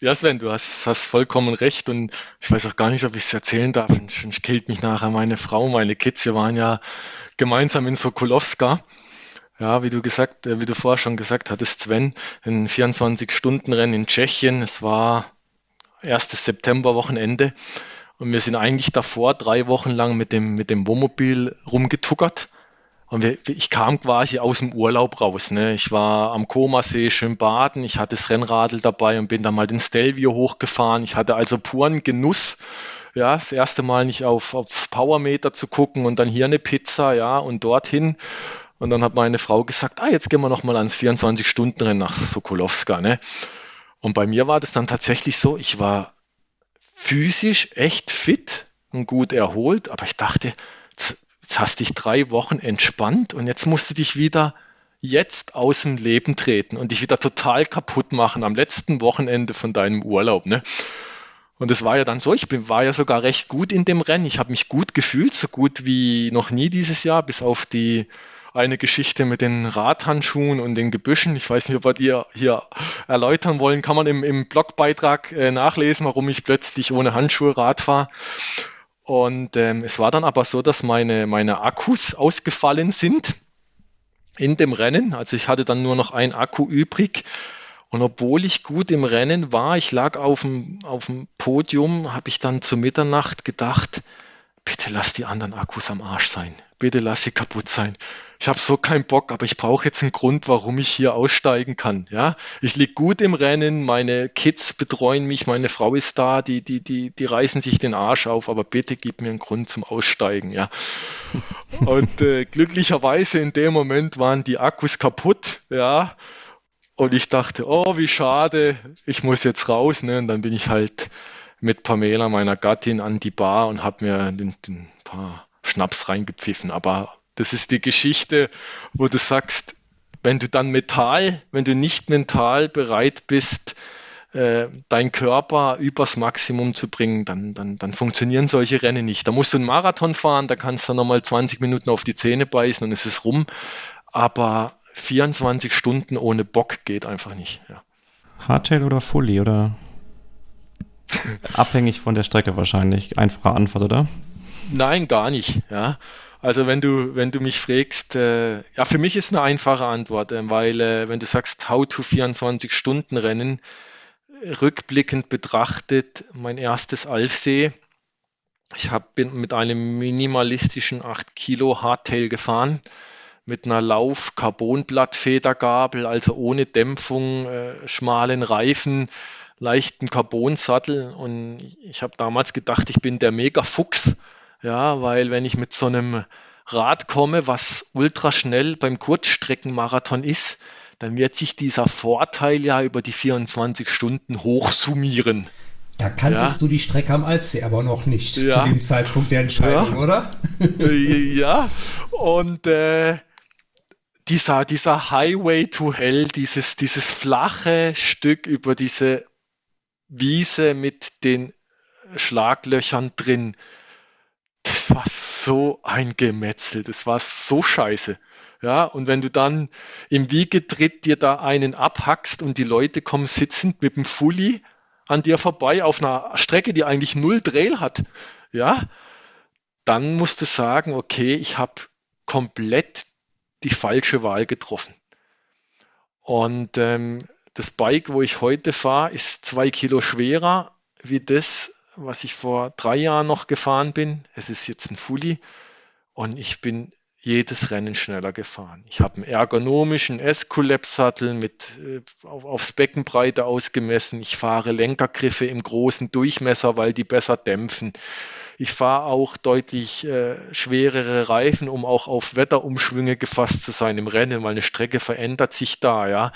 Ja, Sven, du hast, hast vollkommen recht und ich weiß auch gar nicht, ob ich es erzählen darf. Sonst killt mich nachher meine Frau, meine Kids. Wir waren ja gemeinsam in Sokolowska. Ja, wie du gesagt, äh, wie du vorher schon gesagt hattest, Sven, ein 24-Stunden-Rennen in Tschechien. Es war erstes September-Wochenende und wir sind eigentlich davor drei Wochen lang mit dem, mit dem Wohnmobil rumgetuckert und wir, ich kam quasi aus dem Urlaub raus. Ne? Ich war am Komasee schön baden, ich hatte das Rennradl dabei und bin dann mal den Stelvio hochgefahren. Ich hatte also puren Genuss, ja, das erste Mal nicht auf, auf Powermeter zu gucken und dann hier eine Pizza, ja, und dorthin. Und dann hat meine Frau gesagt, ah, jetzt gehen wir nochmal ans 24-Stunden-Rennen nach Sokolowska. Ne? Und bei mir war das dann tatsächlich so, ich war physisch echt fit und gut erholt, aber ich dachte, jetzt hast dich drei Wochen entspannt und jetzt musst du dich wieder jetzt aus dem Leben treten und dich wieder total kaputt machen am letzten Wochenende von deinem Urlaub. Ne? Und es war ja dann so, ich bin, war ja sogar recht gut in dem Rennen. Ich habe mich gut gefühlt, so gut wie noch nie dieses Jahr, bis auf die eine Geschichte mit den Radhandschuhen und den Gebüschen. Ich weiß nicht, ob wir die hier erläutern wollen. Kann man im, im Blogbeitrag äh, nachlesen, warum ich plötzlich ohne Handschuhe Rad fahre. Und ähm, es war dann aber so, dass meine, meine Akkus ausgefallen sind in dem Rennen. Also ich hatte dann nur noch ein Akku übrig. Und obwohl ich gut im Rennen war, ich lag auf dem, auf dem Podium, habe ich dann zu Mitternacht gedacht, bitte lass die anderen Akkus am Arsch sein. Bitte lass sie kaputt sein. Ich habe so keinen Bock, aber ich brauche jetzt einen Grund, warum ich hier aussteigen kann. Ja, ich lieg gut im Rennen, meine Kids betreuen mich, meine Frau ist da, die, die, die, die reißen sich den Arsch auf, aber bitte gib mir einen Grund zum Aussteigen. Ja. Und äh, glücklicherweise in dem Moment waren die Akkus kaputt. Ja. Und ich dachte, oh, wie schade, ich muss jetzt raus. Ne? Und dann bin ich halt mit Pamela, meiner Gattin, an die Bar und habe mir ein paar Schnaps reingepfiffen. Aber das ist die Geschichte, wo du sagst, wenn du dann mental, wenn du nicht mental bereit bist, äh, dein Körper übers Maximum zu bringen, dann, dann, dann funktionieren solche Rennen nicht. Da musst du einen Marathon fahren, da kannst du nochmal 20 Minuten auf die Zähne beißen und es ist rum. Aber 24 Stunden ohne Bock geht einfach nicht. Ja. Hardtail oder Fully oder Abhängig von der Strecke wahrscheinlich. Einfache Antwort, oder? Nein, gar nicht. Ja. Also wenn du, wenn du mich fragst, äh, ja, für mich ist eine einfache Antwort, äh, weil äh, wenn du sagst, how to 24 Stunden Rennen, rückblickend betrachtet, mein erstes Alfsee, ich hab, bin mit einem minimalistischen 8 Kilo Hardtail gefahren, mit einer Lauf-Carbonblattfedergabel, also ohne Dämpfung, äh, schmalen Reifen, leichten Carbon-Sattel. Und ich habe damals gedacht, ich bin der Mega-Fuchs, ja, weil wenn ich mit so einem Rad komme, was ultra schnell beim Kurzstreckenmarathon ist, dann wird sich dieser Vorteil ja über die 24 Stunden hochsummieren. Da kanntest ja. du die Strecke am Alfsee aber noch nicht ja. zu dem Zeitpunkt der Entscheidung, ja. oder? ja, und äh, dieser, dieser Highway to Hell, dieses, dieses flache Stück über diese Wiese mit den Schlaglöchern drin. Das war so ein Gemetzel, das war so scheiße. Ja, und wenn du dann im Wiegetritt dir da einen abhackst und die Leute kommen sitzend mit dem Fully an dir vorbei auf einer Strecke, die eigentlich null Trail hat, ja, dann musst du sagen, okay, ich habe komplett die falsche Wahl getroffen. Und ähm, das Bike, wo ich heute fahre, ist zwei Kilo schwerer wie das, was ich vor drei Jahren noch gefahren bin. Es ist jetzt ein Fully und ich bin jedes Rennen schneller gefahren. Ich habe einen ergonomischen S-Collapse-Sattel mit äh, auf, aufs Beckenbreite ausgemessen. Ich fahre Lenkergriffe im großen Durchmesser, weil die besser dämpfen. Ich fahre auch deutlich äh, schwerere Reifen, um auch auf Wetterumschwünge gefasst zu sein im Rennen, weil eine Strecke verändert sich da, ja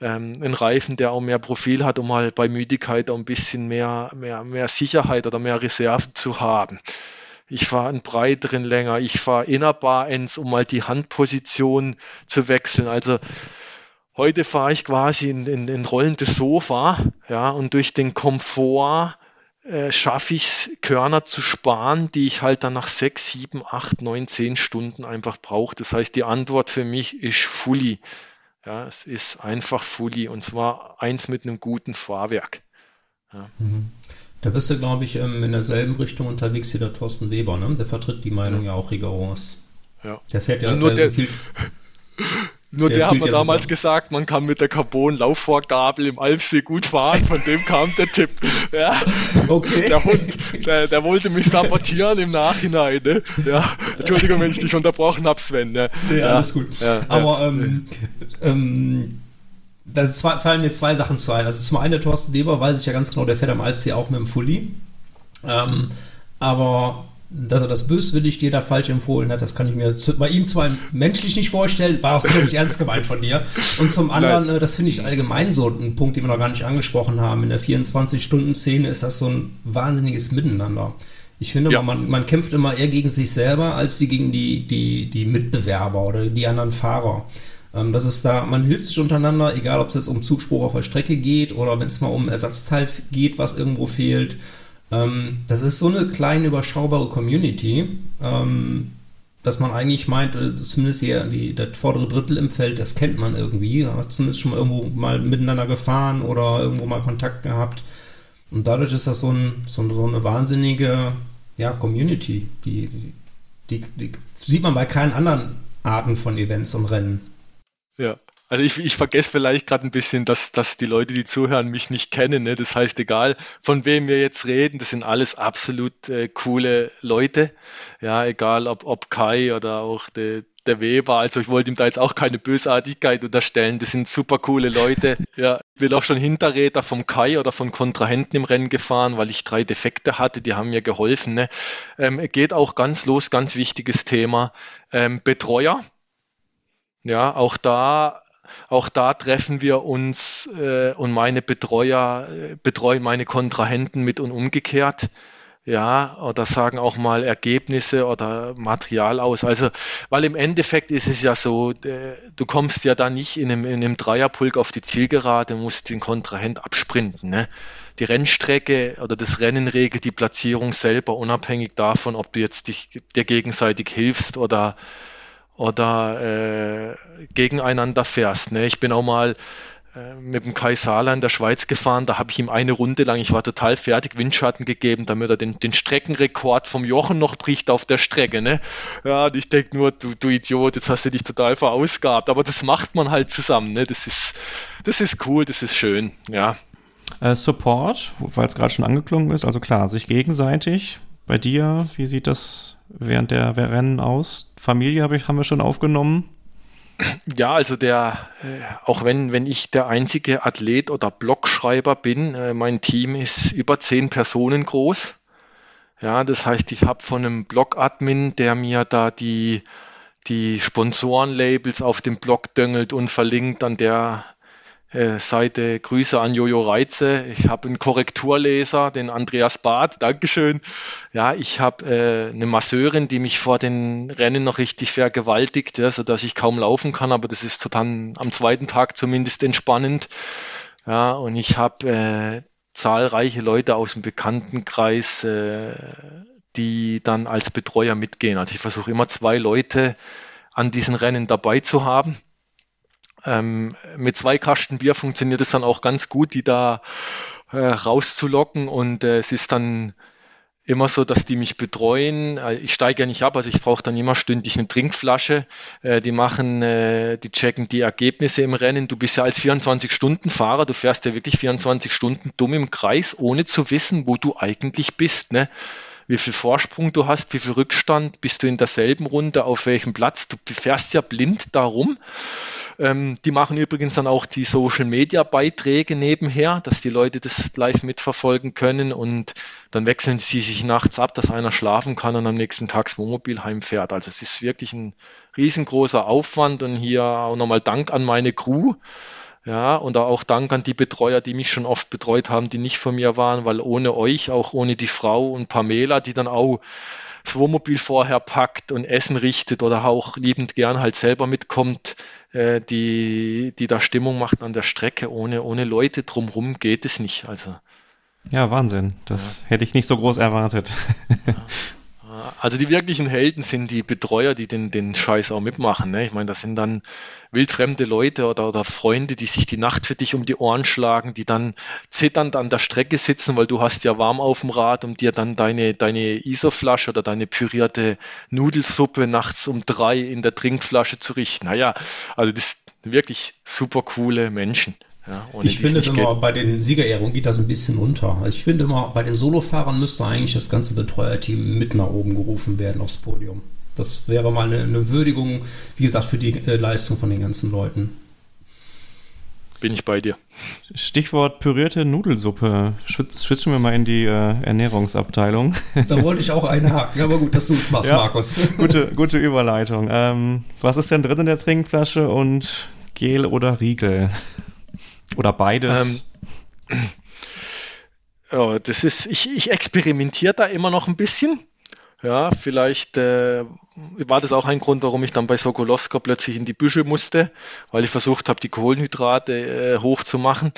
ähm, ein Reifen, der auch mehr Profil hat, um halt bei Müdigkeit auch ein bisschen mehr, mehr, mehr Sicherheit oder mehr Reserven zu haben. Ich fahre einen breiteren länger, ich fahre Innerbar Ends, um mal die Handposition zu wechseln. Also heute fahre ich quasi in, in, in rollendes Sofa, ja, und durch den Komfort äh, schaffe ich es, Körner zu sparen, die ich halt dann nach sechs, sieben, acht, neun, zehn Stunden einfach brauche. Das heißt, die Antwort für mich ist Fully. Ja, es ist einfach Fully und zwar eins mit einem guten Fahrwerk. Ja. Mhm. Da bist du, glaube ich, ähm, in derselben Richtung unterwegs wie der Thorsten Weber, ne? Der vertritt die Meinung ja, ja auch rigoros. Ja. Der fährt ja, ja nur der, viel. Nur der, der hat mir damals sogar. gesagt, man kann mit der Carbon-Laufvorgabel im Alpsee gut fahren. Von dem kam der Tipp. Ja. Okay. Der Hund, der, der, wollte mich sabotieren im Nachhinein. Ne? Ja. Entschuldigung, wenn ich dich unterbrochen habe, Sven. Ne? Ja, ja, alles gut. Ja, Aber ähm, ähm, da fallen mir zwei Sachen zu ein. Also zum einen der Thorsten Weber, weiß ich ja ganz genau, der fährt am Alpsee auch mit dem Fully. Ähm, aber dass er das böswillig dir da falsch empfohlen hat, das kann ich mir bei ihm zwar menschlich nicht vorstellen, war auch völlig ernst gemeint von dir. Und zum anderen, Nein. Äh, das finde ich allgemein so ein Punkt, den wir noch gar nicht angesprochen haben. In der 24-Stunden-Szene ist das so ein wahnsinniges Miteinander. Ich finde, ja. man, man kämpft immer eher gegen sich selber als wie gegen die, die, die Mitbewerber oder die anderen Fahrer. Ähm, das ist da, man hilft sich untereinander, egal ob es jetzt um Zugspruch auf der Strecke geht oder wenn es mal um Ersatzteil geht, was irgendwo fehlt. Ähm, das ist so eine kleine, überschaubare Community. Ähm, dass man eigentlich meint, äh, zumindest die, die, das vordere Drittel im Feld, das kennt man irgendwie. Hat zumindest schon mal irgendwo mal miteinander gefahren oder irgendwo mal Kontakt gehabt. Und dadurch ist das so, ein, so, eine wahnsinnige ja, Community. Die, die, die, sieht man bei keinen anderen Arten von Events und Rennen. Ja. Also ich, ich vergesse vielleicht gerade ein bisschen, dass, dass die Leute, die zuhören, mich nicht kennen. Ne? Das heißt, egal von wem wir jetzt reden, das sind alles absolut äh, coole Leute. Ja, egal ob, ob Kai oder auch der, der Weber. Also ich wollte ihm da jetzt auch keine Bösartigkeit unterstellen. Das sind super coole Leute. Ja, ich bin auch schon Hinterräder vom Kai oder von Kontrahenten im Rennen gefahren, weil ich drei Defekte hatte. Die haben mir geholfen. Ne? Ähm, geht auch ganz los, ganz wichtiges Thema. Ähm, Betreuer. Ja, auch da auch da treffen wir uns äh, und meine Betreuer äh, betreuen meine Kontrahenten mit und umgekehrt. Ja, oder sagen auch mal Ergebnisse oder Material aus. Also, weil im Endeffekt ist es ja so, äh, du kommst ja da nicht in einem, in einem Dreierpulk auf die Zielgerade, musst den Kontrahent absprinten. Ne? Die Rennstrecke oder das Rennen regelt die Platzierung selber, unabhängig davon, ob du jetzt dich, dir gegenseitig hilfst oder oder äh, gegeneinander fährst. Ne? Ich bin auch mal äh, mit dem Kai Sala in der Schweiz gefahren, da habe ich ihm eine Runde lang, ich war total fertig, Windschatten gegeben, damit er den, den Streckenrekord vom Jochen noch bricht auf der Strecke. Ne? Ja, und ich denke nur, du, du Idiot, jetzt hast du dich total verausgabt, aber das macht man halt zusammen. Ne? Das, ist, das ist cool, das ist schön, ja. Äh, Support, weil es gerade schon angeklungen ist, also klar, sich gegenseitig. Bei dir, wie sieht das während der Rennen aus? Familie hab ich, haben wir schon aufgenommen. Ja, also der, äh, auch wenn, wenn ich der einzige Athlet oder Blogschreiber bin, äh, mein Team ist über zehn Personen groß. Ja, das heißt, ich habe von einem Blog-Admin, der mir da die, die Sponsorenlabels auf dem Blog döngelt und verlinkt, an der Seite Grüße an Jojo Reize. Ich habe einen Korrekturleser, den Andreas Barth, Dankeschön. Ja, ich habe äh, eine Masseurin, die mich vor den Rennen noch richtig vergewaltigt, ja, sodass ich kaum laufen kann, aber das ist total am zweiten Tag zumindest entspannend. Ja, und ich habe äh, zahlreiche Leute aus dem Bekanntenkreis, äh, die dann als Betreuer mitgehen. Also ich versuche immer zwei Leute an diesen Rennen dabei zu haben ähm, mit zwei Kasten Bier funktioniert es dann auch ganz gut, die da äh, rauszulocken und äh, es ist dann immer so, dass die mich betreuen. Äh, ich steige ja nicht ab, also ich brauche dann immer stündlich eine Trinkflasche. Äh, die machen, äh, die checken die Ergebnisse im Rennen. Du bist ja als 24-Stunden-Fahrer, du fährst ja wirklich 24 Stunden dumm im Kreis, ohne zu wissen, wo du eigentlich bist. Ne? Wie viel Vorsprung du hast, wie viel Rückstand, bist du in derselben Runde, auf welchem Platz. Du fährst ja blind darum. Ähm, die machen übrigens dann auch die Social Media Beiträge nebenher, dass die Leute das live mitverfolgen können und dann wechseln sie sich nachts ab, dass einer schlafen kann und am nächsten Tag das Wohnmobil heimfährt. Also es ist wirklich ein riesengroßer Aufwand und hier auch nochmal Dank an meine Crew. Ja, und auch Dank an die Betreuer, die mich schon oft betreut haben, die nicht von mir waren, weil ohne euch, auch ohne die Frau und Pamela, die dann auch Wohnmobil vorher packt und Essen richtet oder auch liebend gern halt selber mitkommt, äh, die, die da Stimmung macht an der Strecke. Ohne, ohne Leute drumherum geht es nicht. Also. Ja, Wahnsinn. Das ja. hätte ich nicht so groß erwartet. Ja. Also die wirklichen Helden sind die Betreuer, die den, den Scheiß auch mitmachen. Ne? Ich meine, das sind dann wildfremde Leute oder, oder Freunde, die sich die Nacht für dich um die Ohren schlagen, die dann zitternd an der Strecke sitzen, weil du hast ja warm auf dem Rad, um dir dann deine, deine Isoflasche oder deine pürierte Nudelsuppe nachts um drei in der Trinkflasche zu richten. Naja, also das wirklich super coole Menschen. Ja, ich finde immer, bei den Siegerehrungen geht das ein bisschen unter. Also ich finde immer, bei den Solofahrern müsste eigentlich das ganze Betreuerteam mit nach oben gerufen werden aufs Podium. Das wäre mal eine, eine Würdigung, wie gesagt, für die äh, Leistung von den ganzen Leuten. Bin ich bei dir. Stichwort pürierte Nudelsuppe. Switchen wir mal in die äh, Ernährungsabteilung. Da wollte ich auch einhaken, aber gut, dass du es machst, ja, Markus. Gute, gute Überleitung. Ähm, was ist denn drin in der Trinkflasche und Gel oder Riegel? Oder beides? Ähm, ja, das ist, ich, ich experimentiere da immer noch ein bisschen. Ja, vielleicht äh, war das auch ein Grund, warum ich dann bei Sokolowska plötzlich in die Büsche musste, weil ich versucht habe, die Kohlenhydrate äh, hochzumachen.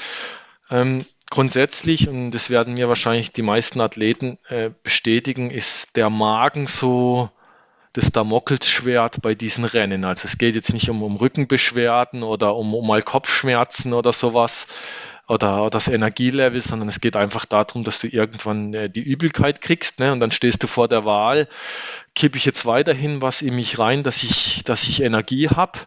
Ähm, grundsätzlich, und das werden mir wahrscheinlich die meisten Athleten äh, bestätigen, ist der Magen so das Damoklesschwert bei diesen Rennen. Also es geht jetzt nicht um, um Rückenbeschwerden oder um, um mal Kopfschmerzen oder sowas oder das Energielevel, sondern es geht einfach darum, dass du irgendwann äh, die Übelkeit kriegst, ne? Und dann stehst du vor der Wahl, kippe ich jetzt weiterhin was in mich rein, dass ich, dass ich Energie habe.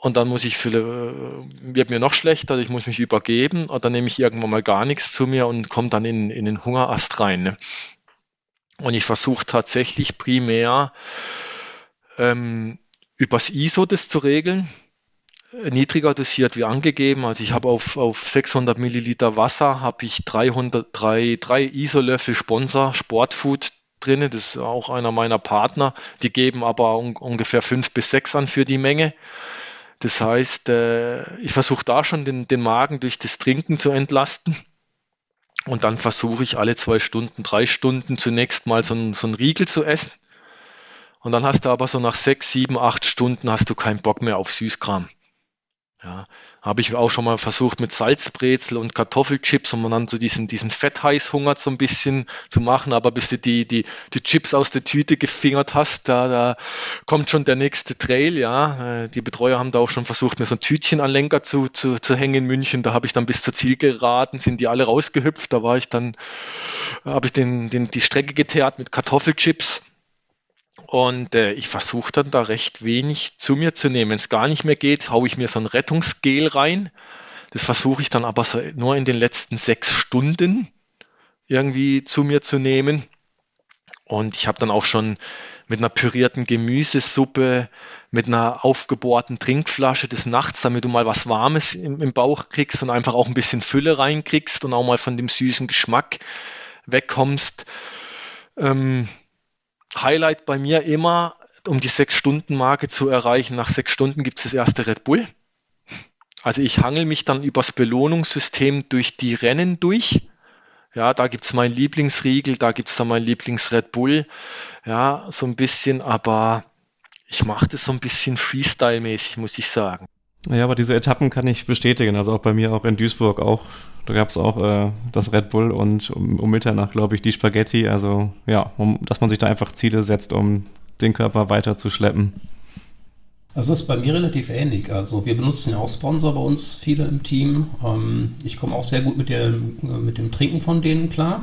Und dann muss ich für, äh, wird mir noch schlechter, ich muss mich übergeben, oder nehme ich irgendwann mal gar nichts zu mir und komme dann in, in den Hungerast rein. Ne? Und ich versuche tatsächlich primär ähm, übers ISO das zu regeln niedriger dosiert wie angegeben. Also ich habe auf, auf 600 Milliliter Wasser habe ich 300, 3, 3 Isolöffel Sponsor Sportfood drin. Das ist auch einer meiner Partner. Die geben aber un ungefähr 5 bis 6 an für die Menge. Das heißt, äh, ich versuche da schon den, den Magen durch das Trinken zu entlasten. Und dann versuche ich alle zwei Stunden, drei Stunden zunächst mal so ein, so Riegel zu essen. Und dann hast du aber so nach sechs, sieben, acht Stunden hast du keinen Bock mehr auf Süßkram. Ja, habe ich auch schon mal versucht mit Salzbrezel und Kartoffelchips, um dann so diesen, diesen Fettheißhunger so ein bisschen zu machen, aber bis du die, die, die Chips aus der Tüte gefingert hast, da, da kommt schon der nächste Trail, ja. Äh, die Betreuer haben da auch schon versucht, mir so ein Tütchen an Lenker zu, zu, zu hängen in München. Da habe ich dann bis zur Ziel geraten, sind die alle rausgehüpft. Da war ich dann, habe ich den, den, die Strecke geteert mit Kartoffelchips und äh, ich versuche dann da recht wenig zu mir zu nehmen. Wenn es gar nicht mehr geht, haue ich mir so ein Rettungsgel rein. Das versuche ich dann aber so nur in den letzten sechs Stunden irgendwie zu mir zu nehmen. Und ich habe dann auch schon mit einer pürierten Gemüsesuppe, mit einer aufgebohrten Trinkflasche des Nachts, damit du mal was Warmes im, im Bauch kriegst und einfach auch ein bisschen Fülle reinkriegst und auch mal von dem süßen Geschmack wegkommst. Ähm, Highlight bei mir immer, um die Sechs-Stunden-Marke zu erreichen. Nach sechs Stunden gibt es das erste Red Bull. Also ich hangel mich dann übers Belohnungssystem durch die Rennen durch. Ja, da gibt es mein Lieblingsriegel, da gibt es dann mein Lieblings-Red Bull. Ja, so ein bisschen, aber ich mache das so ein bisschen Freestyle-mäßig, muss ich sagen. Ja, aber diese Etappen kann ich bestätigen. Also auch bei mir, auch in Duisburg, auch da gab es auch äh, das Red Bull und um, um Mitternacht, glaube ich, die Spaghetti. Also ja, um, dass man sich da einfach Ziele setzt, um den Körper weiter zu schleppen. Also ist bei mir relativ ähnlich. Also wir benutzen ja auch Sponsor bei uns, viele im Team. Ähm, ich komme auch sehr gut mit, der, mit dem Trinken von denen klar.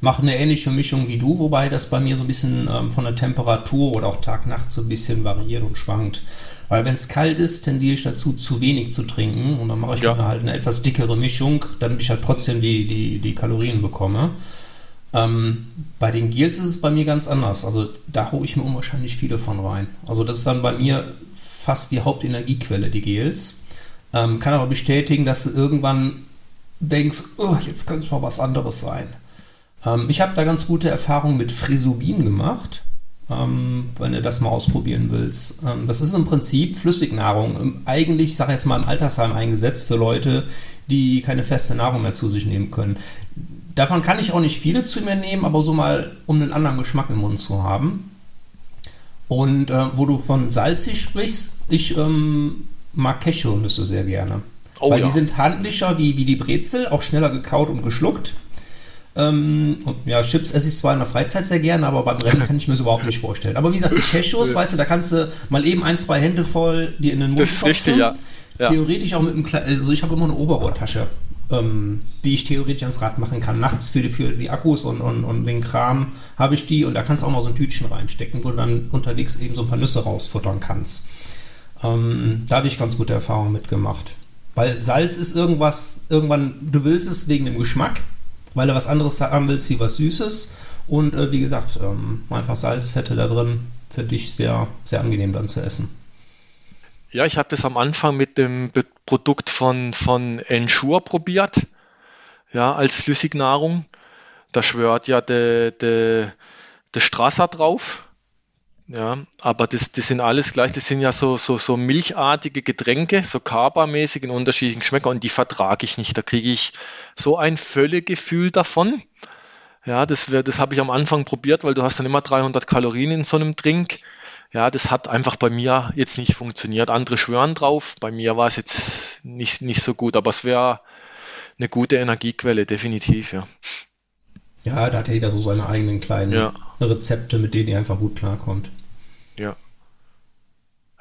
Mache eine ähnliche Mischung wie du, wobei das bei mir so ein bisschen ähm, von der Temperatur oder auch Tag-Nacht so ein bisschen variiert und schwankt. Weil wenn es kalt ist, tendiere ich dazu, zu wenig zu trinken. Und dann mache ich ja. mir halt eine etwas dickere Mischung, damit ich halt trotzdem die, die, die Kalorien bekomme. Ähm, bei den Gels ist es bei mir ganz anders. Also da hole ich mir unwahrscheinlich viele von rein. Also das ist dann bei mir fast die Hauptenergiequelle, die Gels. Ähm, kann aber bestätigen, dass du irgendwann denkst, oh, jetzt könnte es mal was anderes sein. Ähm, ich habe da ganz gute Erfahrungen mit Frisubin gemacht ähm, wenn du das mal ausprobieren willst. Ähm, das ist im Prinzip Flüssignahrung. Ähm, eigentlich, ich sage jetzt mal, im Altersheim eingesetzt für Leute, die keine feste Nahrung mehr zu sich nehmen können. Davon kann ich auch nicht viele zu mir nehmen, aber so mal, um einen anderen Geschmack im Mund zu haben. Und äh, wo du von salzig sprichst, ich ähm, mag Cashewnüsse sehr gerne. Oh, Weil ja. die sind handlicher wie, wie die Brezel, auch schneller gekaut und geschluckt. Ähm, und ja, Chips esse ich zwar in der Freizeit sehr gerne, aber beim Rennen kann ich mir das überhaupt nicht vorstellen. Aber wie gesagt, die Cashews, weißt du, da kannst du mal eben ein, zwei Hände voll dir in den Mund Das ist richtig, ja. ja. Theoretisch auch mit einem kleinen, also ich habe immer eine Oberrohrtasche, ähm, die ich theoretisch ans Rad machen kann. Nachts für die, für die Akkus und, und, und den Kram habe ich die und da kannst du auch mal so ein Tütchen reinstecken, wo du dann unterwegs eben so ein paar Nüsse rausfuttern kannst. Ähm, da habe ich ganz gute Erfahrungen mitgemacht. Weil Salz ist irgendwas, irgendwann, du willst es wegen dem Geschmack, weil du was anderes haben willst wie was Süßes. Und äh, wie gesagt, ähm, einfach Salzfette da drin, für dich sehr, sehr angenehm dann zu essen. Ja, ich habe das am Anfang mit dem Produkt von, von Ensure probiert, ja, als Flüssignahrung. Da schwört ja der de, de Strasser drauf. Ja, aber das, das sind alles gleich, das sind ja so, so, so milchartige Getränke, so Kaba-mäßig in unterschiedlichen Geschmäckern und die vertrage ich nicht. Da kriege ich so ein Völlegefühl davon. Ja, das, das habe ich am Anfang probiert, weil du hast dann immer 300 Kalorien in so einem Drink. Ja, das hat einfach bei mir jetzt nicht funktioniert. Andere schwören drauf. Bei mir war es jetzt nicht, nicht so gut, aber es wäre eine gute Energiequelle, definitiv, ja. Ja, da hat jeder so seine eigenen kleinen ja. Rezepte, mit denen ihr einfach gut klarkommt. Ja.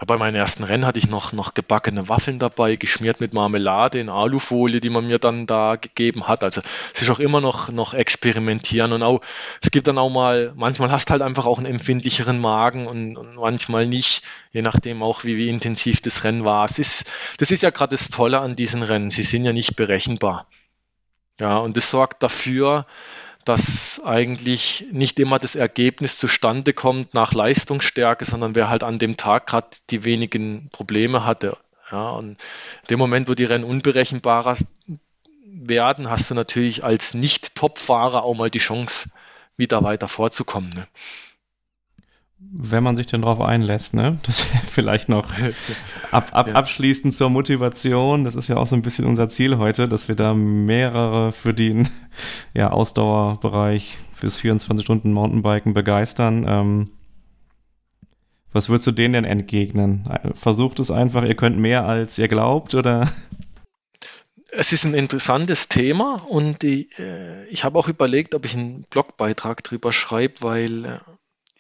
Bei meinen ersten Rennen hatte ich noch, noch gebackene Waffeln dabei, geschmiert mit Marmelade in Alufolie, die man mir dann da gegeben hat. Also es ist auch immer noch, noch experimentieren und auch, es gibt dann auch mal, manchmal hast halt einfach auch einen empfindlicheren Magen und, und manchmal nicht, je nachdem auch, wie, wie intensiv das Rennen war. Es ist, das ist ja gerade das Tolle an diesen Rennen, sie sind ja nicht berechenbar. Ja, und das sorgt dafür, dass eigentlich nicht immer das Ergebnis zustande kommt nach Leistungsstärke, sondern wer halt an dem Tag gerade die wenigen Probleme hatte. Ja, und in dem Moment, wo die Rennen unberechenbarer werden, hast du natürlich als Nicht-Top-Fahrer auch mal die Chance, wieder weiter vorzukommen. Ne? Wenn man sich denn darauf einlässt, ne? Das vielleicht noch ab, ab, ja. abschließend zur Motivation. Das ist ja auch so ein bisschen unser Ziel heute, dass wir da mehrere für den ja, Ausdauerbereich fürs 24 Stunden Mountainbiken begeistern. Ähm, was würdest du denen denn entgegnen? Versucht es einfach, ihr könnt mehr als ihr glaubt, oder? Es ist ein interessantes Thema und die, äh, ich habe auch überlegt, ob ich einen Blogbeitrag drüber schreibe, weil äh,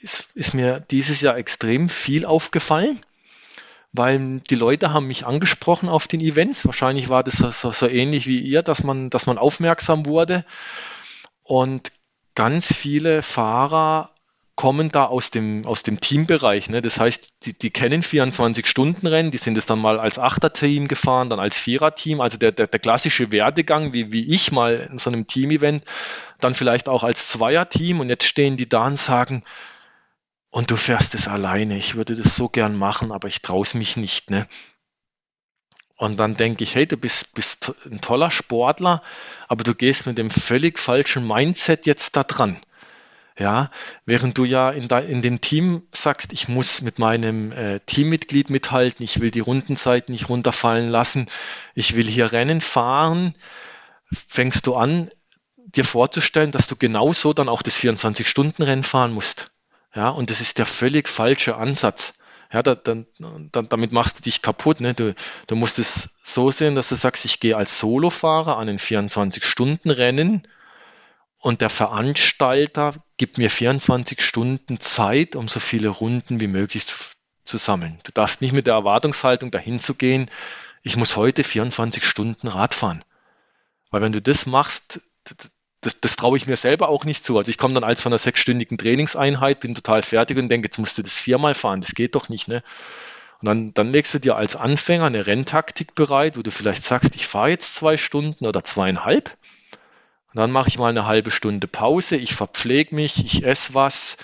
ist, ist mir dieses Jahr extrem viel aufgefallen, weil die Leute haben mich angesprochen auf den Events. Wahrscheinlich war das so, so, ähnlich wie ihr, dass man, dass man aufmerksam wurde. Und ganz viele Fahrer kommen da aus dem, aus dem Teambereich. Ne? Das heißt, die, die kennen 24-Stunden-Rennen, die sind es dann mal als Achter-Team gefahren, dann als Vierer-Team. Also der, der, der klassische Werdegang, wie, wie ich mal in so einem Team-Event, dann vielleicht auch als Zweier-Team. Und jetzt stehen die da und sagen, und du fährst es alleine. Ich würde das so gern machen, aber ich traue es mich nicht. Ne? Und dann denke ich, hey, du bist, bist ein toller Sportler, aber du gehst mit dem völlig falschen Mindset jetzt da dran. Ja, während du ja in, de, in dem Team sagst, ich muss mit meinem äh, Teammitglied mithalten, ich will die Rundenzeit nicht runterfallen lassen, ich will hier Rennen fahren, fängst du an, dir vorzustellen, dass du genauso dann auch das 24-Stunden-Rennen fahren musst. Ja, und das ist der völlig falsche Ansatz. Ja, da, da, da, damit machst du dich kaputt. Ne? Du, du musst es so sehen, dass du sagst, ich gehe als Solofahrer an ein 24-Stunden-Rennen und der Veranstalter gibt mir 24 Stunden Zeit, um so viele Runden wie möglich zu, zu sammeln. Du darfst nicht mit der Erwartungshaltung dahin zu gehen, ich muss heute 24 Stunden Rad fahren. Weil wenn du das machst, das, das traue ich mir selber auch nicht zu. Also ich komme dann als von einer sechsstündigen Trainingseinheit, bin total fertig und denke, jetzt musst du das viermal fahren, das geht doch nicht, ne? Und dann, dann legst du dir als Anfänger eine Renntaktik bereit, wo du vielleicht sagst, ich fahre jetzt zwei Stunden oder zweieinhalb. Und dann mache ich mal eine halbe Stunde Pause, ich verpflege mich, ich esse was,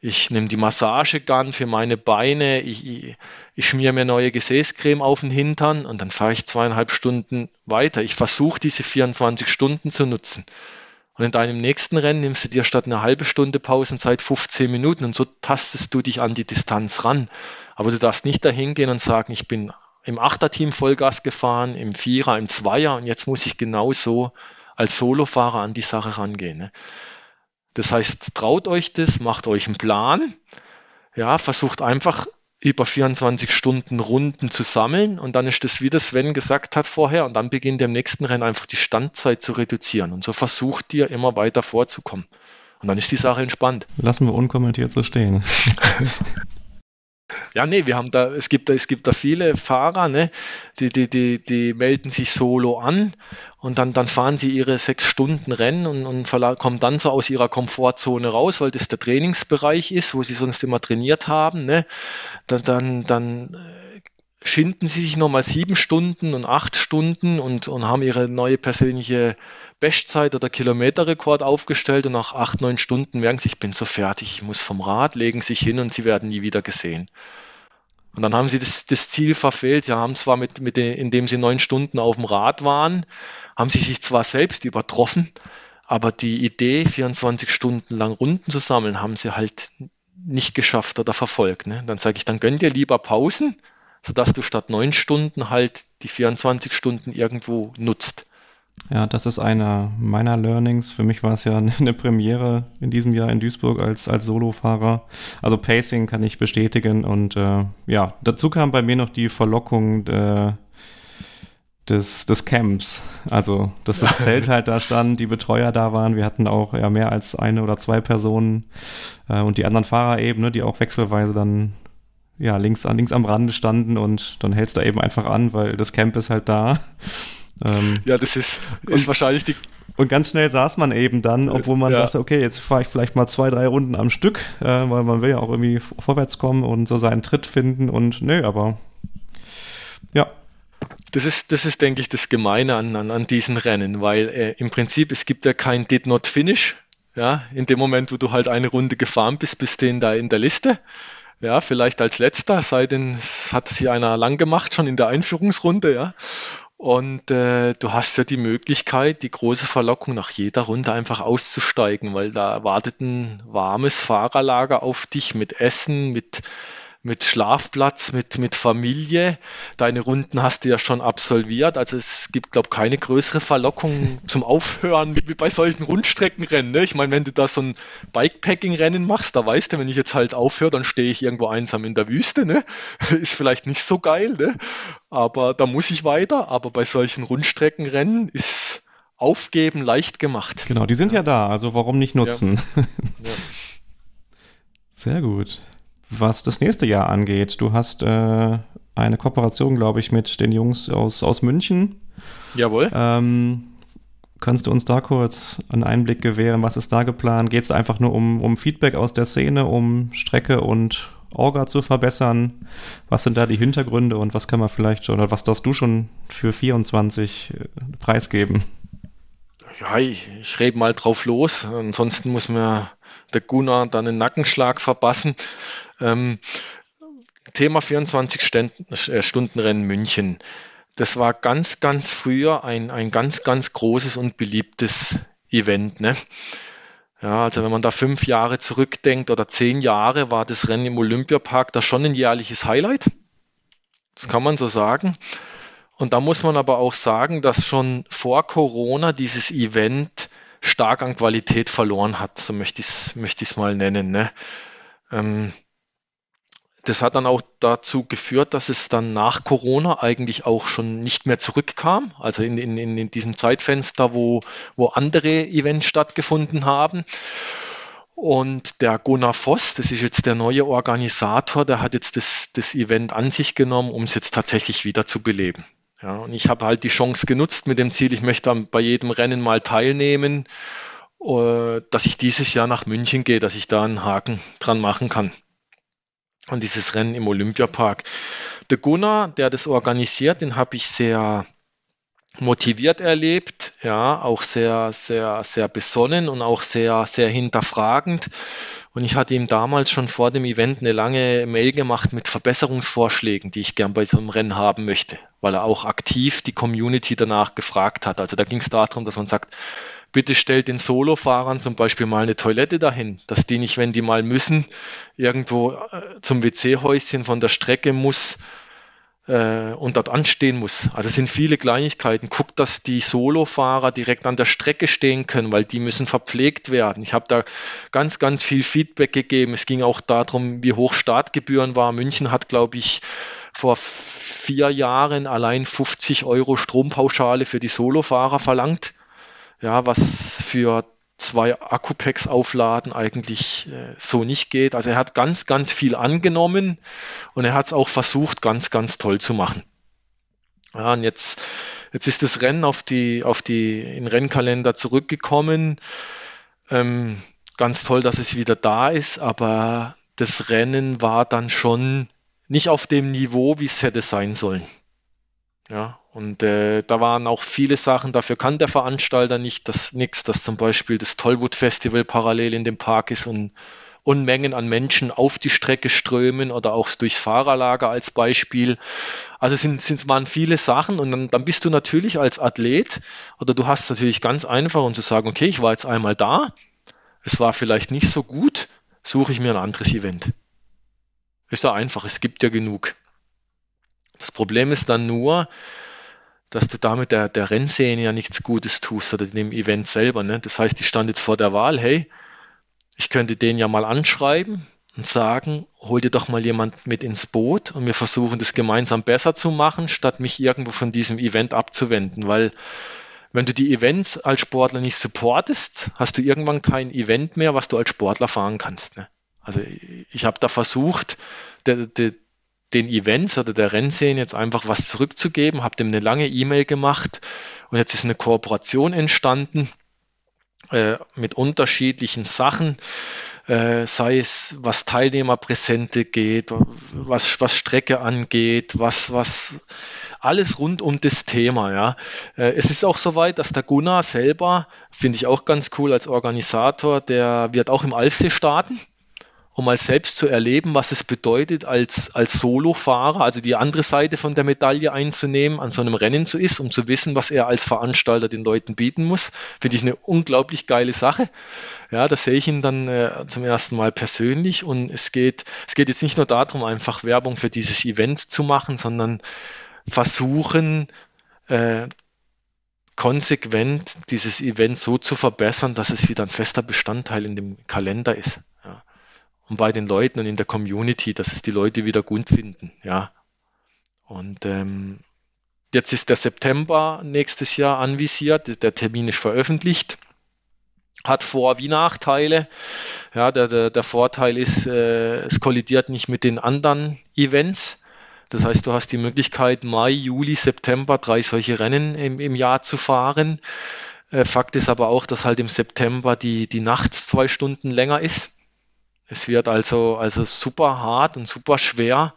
ich nehme die Massagegun für meine Beine, ich, ich, ich schmiere mir neue Gesäßcreme auf den Hintern und dann fahre ich zweieinhalb Stunden weiter. Ich versuche diese 24 Stunden zu nutzen. Und in deinem nächsten Rennen nimmst du dir statt eine halbe Stunde Pausenzeit 15 Minuten und so tastest du dich an die Distanz ran. Aber du darfst nicht dahin gehen und sagen, ich bin im Achterteam Vollgas gefahren, im Vierer, im Zweier und jetzt muss ich genauso als Solofahrer an die Sache rangehen. Ne? Das heißt, traut euch das, macht euch einen Plan, ja, versucht einfach über 24 Stunden Runden zu sammeln und dann ist das, wie das Sven gesagt hat vorher, und dann beginnt im nächsten Rennen einfach die Standzeit zu reduzieren und so versucht ihr immer weiter vorzukommen. Und dann ist die Sache entspannt. Lassen wir unkommentiert so stehen. Ja, nee, wir haben da, es gibt da, es gibt da viele Fahrer, ne, die, die, die, die melden sich solo an und dann, dann fahren sie ihre sechs Stunden Rennen und, und kommen dann so aus ihrer Komfortzone raus, weil das der Trainingsbereich ist, wo sie sonst immer trainiert haben, ne. Dann, dann, dann äh, schinden sie sich nochmal sieben Stunden und acht Stunden und, und haben ihre neue persönliche Bestzeit oder Kilometerrekord aufgestellt und nach acht, neun Stunden merken sie, ich bin so fertig, ich muss vom Rad, legen sich hin und sie werden nie wieder gesehen. Und dann haben sie das, das Ziel verfehlt. Sie haben zwar mit, mit den, indem sie neun Stunden auf dem Rad waren, haben sie sich zwar selbst übertroffen, aber die Idee, 24 Stunden lang Runden zu sammeln, haben sie halt nicht geschafft oder verfolgt. Ne? Dann sage ich, dann gönn dir lieber Pausen, sodass du statt neun Stunden halt die 24 Stunden irgendwo nutzt. Ja, das ist einer meiner Learnings. Für mich war es ja eine Premiere in diesem Jahr in Duisburg als, als Solofahrer. Also Pacing kann ich bestätigen. Und äh, ja, dazu kam bei mir noch die Verlockung äh, des, des Camps. Also, dass das Zelt halt da stand, die Betreuer da waren. Wir hatten auch ja mehr als eine oder zwei Personen äh, und die anderen Fahrer eben, ne, die auch wechselweise dann ja, links, links am Rande standen und dann hältst du eben einfach an, weil das Camp ist halt da. Ähm, ja, das ist, ist wahrscheinlich die. Und ganz schnell saß man eben dann, obwohl man ja. dachte, okay, jetzt fahre ich vielleicht mal zwei, drei Runden am Stück, äh, weil man will ja auch irgendwie vorwärts kommen und so seinen Tritt finden und nö, aber ja. Das ist, das ist, denke ich, das Gemeine an, an, an diesen Rennen, weil äh, im Prinzip es gibt ja kein Did Not Finish. Ja, in dem Moment, wo du halt eine Runde gefahren bist, bist du da in der Liste. Ja, vielleicht als letzter, sei denn es hat sie einer lang gemacht, schon in der Einführungsrunde, ja. Und äh, du hast ja die Möglichkeit, die große Verlockung nach jeder Runde einfach auszusteigen, weil da wartet ein warmes Fahrerlager auf dich mit Essen, mit mit Schlafplatz, mit, mit Familie. Deine Runden hast du ja schon absolviert. Also es gibt, glaube ich, keine größere Verlockung zum Aufhören wie bei solchen Rundstreckenrennen. Ne? Ich meine, wenn du da so ein Bikepacking-Rennen machst, da weißt du, wenn ich jetzt halt aufhöre, dann stehe ich irgendwo einsam in der Wüste. Ne? Ist vielleicht nicht so geil, ne? aber da muss ich weiter. Aber bei solchen Rundstreckenrennen ist Aufgeben leicht gemacht. Genau, die sind ja, ja da, also warum nicht nutzen? Ja. Ja. Sehr gut was das nächste Jahr angeht. Du hast äh, eine Kooperation, glaube ich, mit den Jungs aus, aus München. Jawohl. Ähm, kannst du uns da kurz einen Einblick gewähren? Was ist da geplant? Geht es einfach nur um, um Feedback aus der Szene, um Strecke und Orga zu verbessern? Was sind da die Hintergründe und was kann man vielleicht schon, oder was darfst du schon für 24 äh, preisgeben? Ja, ich, ich rede mal drauf los. Ansonsten muss mir der Gunnar dann einen Nackenschlag verpassen. Ähm, Thema 24 äh, München. Das war ganz, ganz früher ein, ein ganz, ganz großes und beliebtes Event. Ne? Ja, also wenn man da fünf Jahre zurückdenkt oder zehn Jahre, war das Rennen im Olympiapark da schon ein jährliches Highlight. Das kann man so sagen. Und da muss man aber auch sagen, dass schon vor Corona dieses Event stark an Qualität verloren hat, so möchte ich es möchte mal nennen. Ne? Ähm, das hat dann auch dazu geführt, dass es dann nach Corona eigentlich auch schon nicht mehr zurückkam, also in, in, in diesem Zeitfenster, wo, wo andere Events stattgefunden haben. Und der Gunnar Voss, das ist jetzt der neue Organisator, der hat jetzt das, das Event an sich genommen, um es jetzt tatsächlich wieder zu beleben. Ja, und ich habe halt die Chance genutzt mit dem Ziel, ich möchte bei jedem Rennen mal teilnehmen, äh, dass ich dieses Jahr nach München gehe, dass ich da einen Haken dran machen kann. Und dieses Rennen im Olympiapark. Der Gunnar, der das organisiert, den habe ich sehr motiviert erlebt, ja, auch sehr, sehr, sehr besonnen und auch sehr, sehr hinterfragend. Und ich hatte ihm damals schon vor dem Event eine lange Mail gemacht mit Verbesserungsvorschlägen, die ich gern bei so einem Rennen haben möchte, weil er auch aktiv die Community danach gefragt hat. Also da ging es darum, dass man sagt, bitte stellt den Solofahrern zum Beispiel mal eine Toilette dahin, dass die nicht, wenn die mal müssen, irgendwo äh, zum WC-Häuschen von der Strecke muss, äh, und dort anstehen muss. Also es sind viele Kleinigkeiten. Guckt, dass die Solofahrer direkt an der Strecke stehen können, weil die müssen verpflegt werden. Ich habe da ganz, ganz viel Feedback gegeben. Es ging auch darum, wie hoch Startgebühren war. München hat, glaube ich, vor vier Jahren allein 50 Euro Strompauschale für die Solofahrer verlangt. Ja, was für zwei Akkupacks aufladen eigentlich äh, so nicht geht. Also er hat ganz, ganz viel angenommen und er hat es auch versucht, ganz, ganz toll zu machen. Ja, und jetzt, jetzt ist das Rennen auf die, auf die, in Rennkalender zurückgekommen. Ähm, ganz toll, dass es wieder da ist, aber das Rennen war dann schon nicht auf dem Niveau, wie es hätte sein sollen. Ja, und äh, da waren auch viele Sachen, dafür kann der Veranstalter nicht das nichts, dass zum Beispiel das Tollwood Festival parallel in dem Park ist und Unmengen an Menschen auf die Strecke strömen oder auch durchs Fahrerlager als Beispiel. Also sind, sind waren viele Sachen und dann, dann bist du natürlich als Athlet oder du hast natürlich ganz einfach und zu sagen, okay, ich war jetzt einmal da, es war vielleicht nicht so gut, suche ich mir ein anderes Event. Ist ja einfach, es gibt ja genug. Das Problem ist dann nur, dass du damit der, der Rennszene ja nichts Gutes tust oder dem Event selber. Ne? Das heißt, ich stand jetzt vor der Wahl, hey, ich könnte den ja mal anschreiben und sagen, hol dir doch mal jemand mit ins Boot und wir versuchen das gemeinsam besser zu machen, statt mich irgendwo von diesem Event abzuwenden, weil wenn du die Events als Sportler nicht supportest, hast du irgendwann kein Event mehr, was du als Sportler fahren kannst. Ne? Also ich habe da versucht, de, de, den Events oder der Rennszene jetzt einfach was zurückzugeben, habe dem eine lange E-Mail gemacht und jetzt ist eine Kooperation entstanden äh, mit unterschiedlichen Sachen, äh, sei es was Teilnehmerpräsente geht, was, was Strecke angeht, was, was alles rund um das Thema. Ja. Äh, es ist auch soweit, dass der Gunnar selber, finde ich auch ganz cool als Organisator, der wird auch im Alfsee starten um mal selbst zu erleben, was es bedeutet, als, als Solofahrer, also die andere Seite von der Medaille einzunehmen, an so einem Rennen zu ist, um zu wissen, was er als Veranstalter den Leuten bieten muss. Finde ich eine unglaublich geile Sache. Ja, da sehe ich ihn dann äh, zum ersten Mal persönlich und es geht, es geht jetzt nicht nur darum, einfach Werbung für dieses Event zu machen, sondern versuchen, äh, konsequent dieses Event so zu verbessern, dass es wieder ein fester Bestandteil in dem Kalender ist und bei den Leuten und in der Community, dass es die Leute wieder gut finden, ja. Und ähm, jetzt ist der September nächstes Jahr anvisiert, der Termin ist veröffentlicht, hat Vor- wie Nachteile. Ja, der, der, der Vorteil ist, äh, es kollidiert nicht mit den anderen Events. Das heißt, du hast die Möglichkeit, Mai, Juli, September drei solche Rennen im, im Jahr zu fahren. Äh, Fakt ist aber auch, dass halt im September die, die Nacht zwei Stunden länger ist. Es wird also, also super hart und super schwer.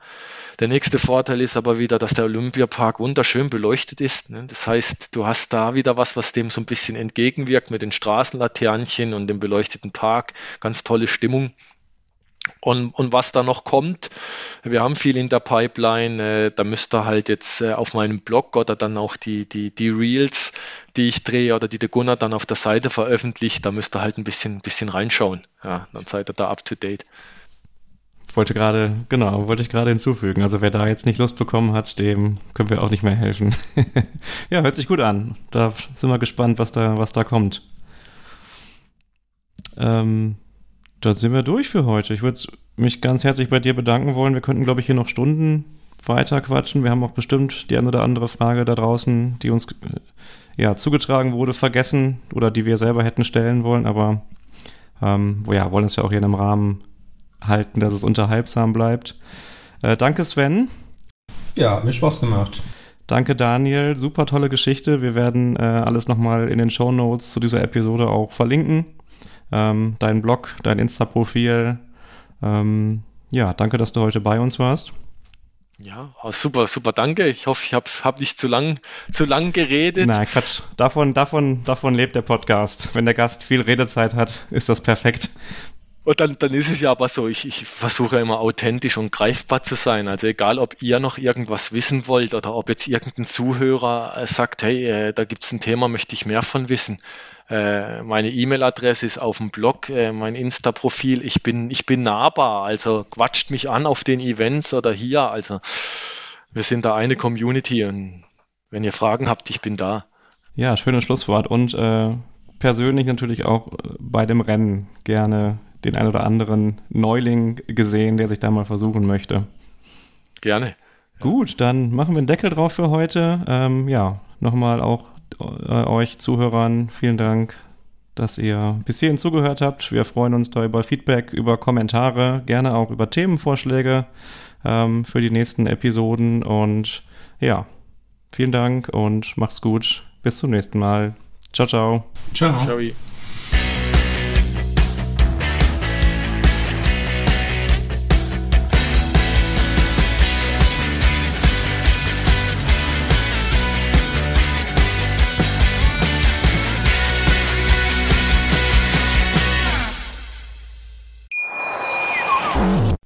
Der nächste Vorteil ist aber wieder, dass der Olympiapark wunderschön beleuchtet ist. Ne? Das heißt, du hast da wieder was, was dem so ein bisschen entgegenwirkt mit den Straßenlaternchen und dem beleuchteten Park. Ganz tolle Stimmung. Und, und was da noch kommt, wir haben viel in der Pipeline, äh, da müsst ihr halt jetzt äh, auf meinem Blog oder dann auch die, die, die Reels, die ich drehe oder die der Gunnar dann auf der Seite veröffentlicht, da müsst ihr halt ein bisschen, bisschen reinschauen. Ja, dann seid ihr da up to date. Wollte gerade, genau, wollte ich gerade hinzufügen. Also wer da jetzt nicht Lust bekommen hat, dem können wir auch nicht mehr helfen. ja, hört sich gut an. Da sind wir gespannt, was da, was da kommt. Ähm, da sind wir durch für heute. Ich würde mich ganz herzlich bei dir bedanken wollen. Wir könnten, glaube ich, hier noch Stunden weiter quatschen. Wir haben auch bestimmt die eine oder andere Frage da draußen, die uns äh, ja, zugetragen wurde, vergessen oder die wir selber hätten stellen wollen. Aber ähm, ja, wollen es ja auch hier in einem Rahmen halten, dass es unterhalbsam bleibt. Äh, danke, Sven. Ja, mir Spaß gemacht. Danke, Daniel. Super tolle Geschichte. Wir werden äh, alles nochmal in den Show Notes zu dieser Episode auch verlinken ähm, deinen Blog, dein Insta-Profil. Ähm, ja, danke, dass du heute bei uns warst. Ja, oh, super, super, danke. Ich hoffe, ich habe hab nicht zu lang, zu lang geredet. Nein, Quatsch. Davon, davon, davon lebt der Podcast. Wenn der Gast viel Redezeit hat, ist das perfekt. Und dann, dann ist es ja aber so, ich, ich versuche immer authentisch und greifbar zu sein. Also egal, ob ihr noch irgendwas wissen wollt oder ob jetzt irgendein Zuhörer äh, sagt, hey, äh, da gibt es ein Thema, möchte ich mehr von wissen. Äh, meine E-Mail-Adresse ist auf dem Blog, äh, mein Insta-Profil. Ich bin, ich bin nahbar, also quatscht mich an auf den Events oder hier. Also wir sind da eine Community und wenn ihr Fragen habt, ich bin da. Ja, schönes Schlusswort und äh, persönlich natürlich auch äh, bei dem Rennen gerne den ein oder anderen Neuling gesehen, der sich da mal versuchen möchte. Gerne. Gut, dann machen wir einen Deckel drauf für heute. Ähm, ja, nochmal auch euch Zuhörern vielen Dank, dass ihr bis hierhin zugehört habt. Wir freuen uns da über Feedback, über Kommentare, gerne auch über Themenvorschläge ähm, für die nächsten Episoden. Und ja, vielen Dank und macht's gut. Bis zum nächsten Mal. Ciao, ciao. Ciao. ciao.